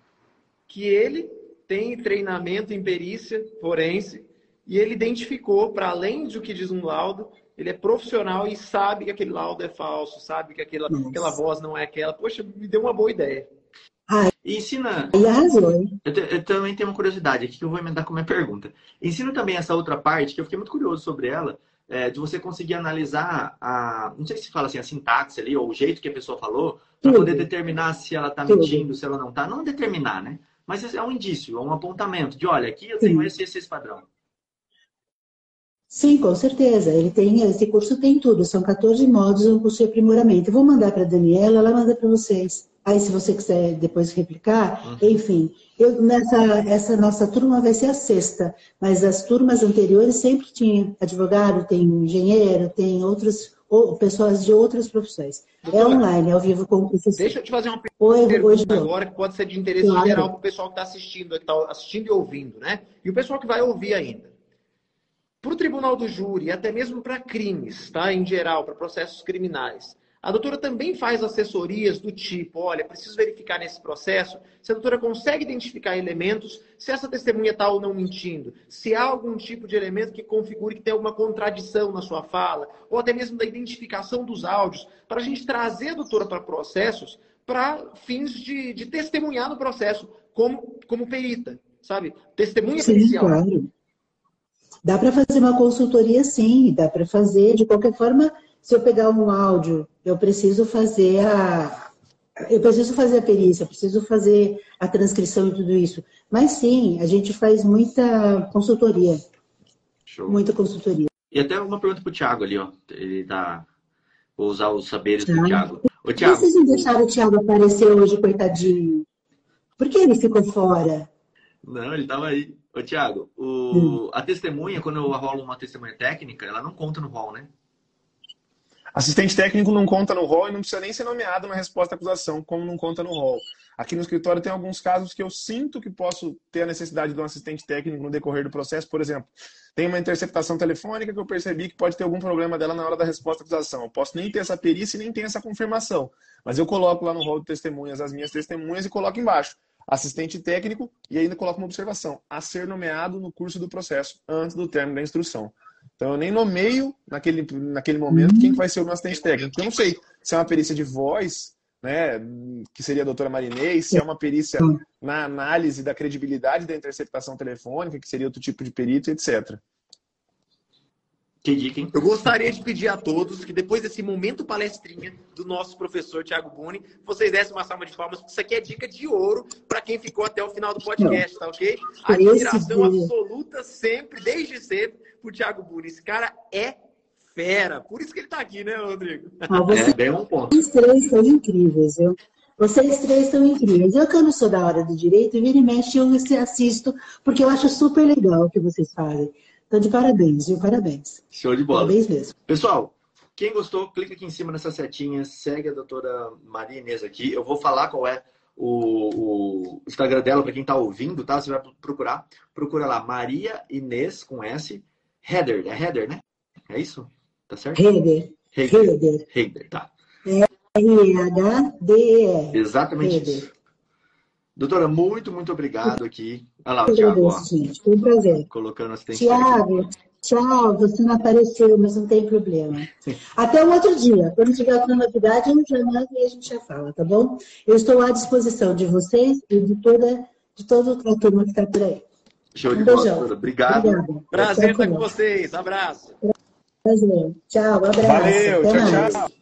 que ele tem treinamento em perícia forense e ele identificou, para além do que diz um laudo, ele é profissional e sabe que aquele laudo é falso, sabe que aquela, aquela voz não é aquela. Poxa, me deu uma boa ideia. Ah, ensina. Eu, te, eu, também tenho uma curiosidade aqui que eu vou emendar com a minha pergunta. Ensina também essa outra parte, que eu fiquei muito curioso sobre ela, é, de você conseguir analisar a. Não sei se fala assim, a sintaxe ali, ou o jeito que a pessoa falou, para poder determinar se ela está mentindo, se ela não está. Não determinar, né? Mas é um indício, é um apontamento de, olha, aqui eu tenho Sim. esse, esse padrão. Sim, com certeza. Ele tem, esse curso tem tudo. São 14 módulos, um curso de aprimoramento. Eu vou mandar para a Daniela, ela manda para vocês. Aí, se você quiser depois replicar, uhum. enfim. Eu, nessa, essa nossa turma vai ser a sexta, mas as turmas anteriores sempre tinha advogado, tem engenheiro, tem outros ou pessoas de outras profissões. É Doutora, online, é ao vivo com o professor. Deixa eu te fazer uma Oi, pergunta João. agora que pode ser de interesse Claro. geral para o pessoal que está assistindo, que está assistindo e ouvindo, né? E o pessoal que vai ouvir ainda. Para o tribunal do júri, até mesmo para crimes, tá? Em geral, para processos criminais. A doutora também faz assessorias do tipo, olha, preciso verificar nesse processo se a doutora consegue identificar elementos, se essa testemunha está ou não mentindo, se há algum tipo de elemento que configure que tem alguma contradição na sua fala, ou até mesmo da identificação dos áudios, para a gente trazer a doutora para processos para fins de, de testemunhar no processo, como, como perita, sabe? Testemunha Sim, claro. Dá para fazer uma consultoria, sim, dá para fazer. De qualquer forma, se eu pegar um áudio, eu preciso fazer a. Eu preciso fazer a perícia, eu preciso fazer a transcrição e tudo isso. Mas sim, a gente faz muita consultoria. Show. Muita consultoria. E até uma pergunta pro Thiago ali, ó. Ele tá. Vou usar os saberes do Tá. Thiago. Ô, Por que Thiago, vocês não deixaram o Thiago aparecer hoje, coitadinho? Por que ele ficou fora? Não, ele tava aí. Ô, Thiago, o... Hum. a testemunha, quando eu rolo uma testemunha técnica, ela não conta no rol, né? Assistente técnico não conta no rol e não precisa nem ser nomeado na resposta à acusação, como não conta no rol. Aqui no escritório tem alguns casos que eu sinto que posso ter a necessidade de um assistente técnico no decorrer do processo. Por exemplo, tem uma interceptação telefônica que eu percebi que pode ter algum problema dela na hora da resposta à acusação. Eu posso nem ter essa perícia e nem ter essa confirmação. Mas eu coloco lá no rol de testemunhas as minhas testemunhas e coloco embaixo. Assistente técnico e ainda coloco uma observação. A ser nomeado no curso do processo, antes do término da instrução. Então eu nem nomeio naquele, naquele momento quem que vai ser o meu assistente técnico. Eu não sei se é uma perícia de voz, né, que seria a doutora Marinês, se é uma perícia na análise da credibilidade da interceptação telefônica, que seria outro tipo de perito, etc. Que dica, hein? Eu gostaria de pedir a todos que depois desse momento palestrinha do nosso professor Tiago Buni, vocês dessem uma salva de palmas, porque isso aqui é dica de ouro para quem ficou até o final do podcast, tá ok? Admiração dia. absoluta sempre, desde sempre, por Tiago Buni. Esse cara é fera. Por isso que ele tá aqui, né, Rodrigo? Ah, vocês É, bem um ponto. três são incríveis, viu? Vocês três são incríveis. Eu que eu não sou da hora do direito, vira e mexe, eu assisto, porque eu acho super legal o que vocês fazem. Então, de parabéns, viu? Parabéns. Show de bola. Parabéns mesmo. Pessoal, quem gostou, clica aqui em cima nessa setinha, segue a doutora Maria Inês aqui. Eu vou falar qual é o, o Instagram dela para quem tá ouvindo, tá? Você vai procurar. Procura lá, Maria Inês com S. Heather, é Heather, né? É isso? Tá certo? Reder. Heather. Reder. Heather, tá. R-E-H-D-E-R. Exatamente Heather. isso. Doutora, muito, muito obrigado aqui. Olha lá o Thiago, ó, gente. Foi um prazer. colocando assistente. Tiago, tchau. Você não apareceu, mas não tem problema. Até um outro dia. Quando tiver outra novidade, eu já mando e a gente já fala, tá bom? Eu estou à disposição de vocês e de toda, de toda a turma que está por aí. Show de Um bola, doutora. Obrigado. Obrigada. Prazer estar com vocês. Abraço. Prazer. Tchau, um abraço. Valeu, Até tchau, mais. tchau.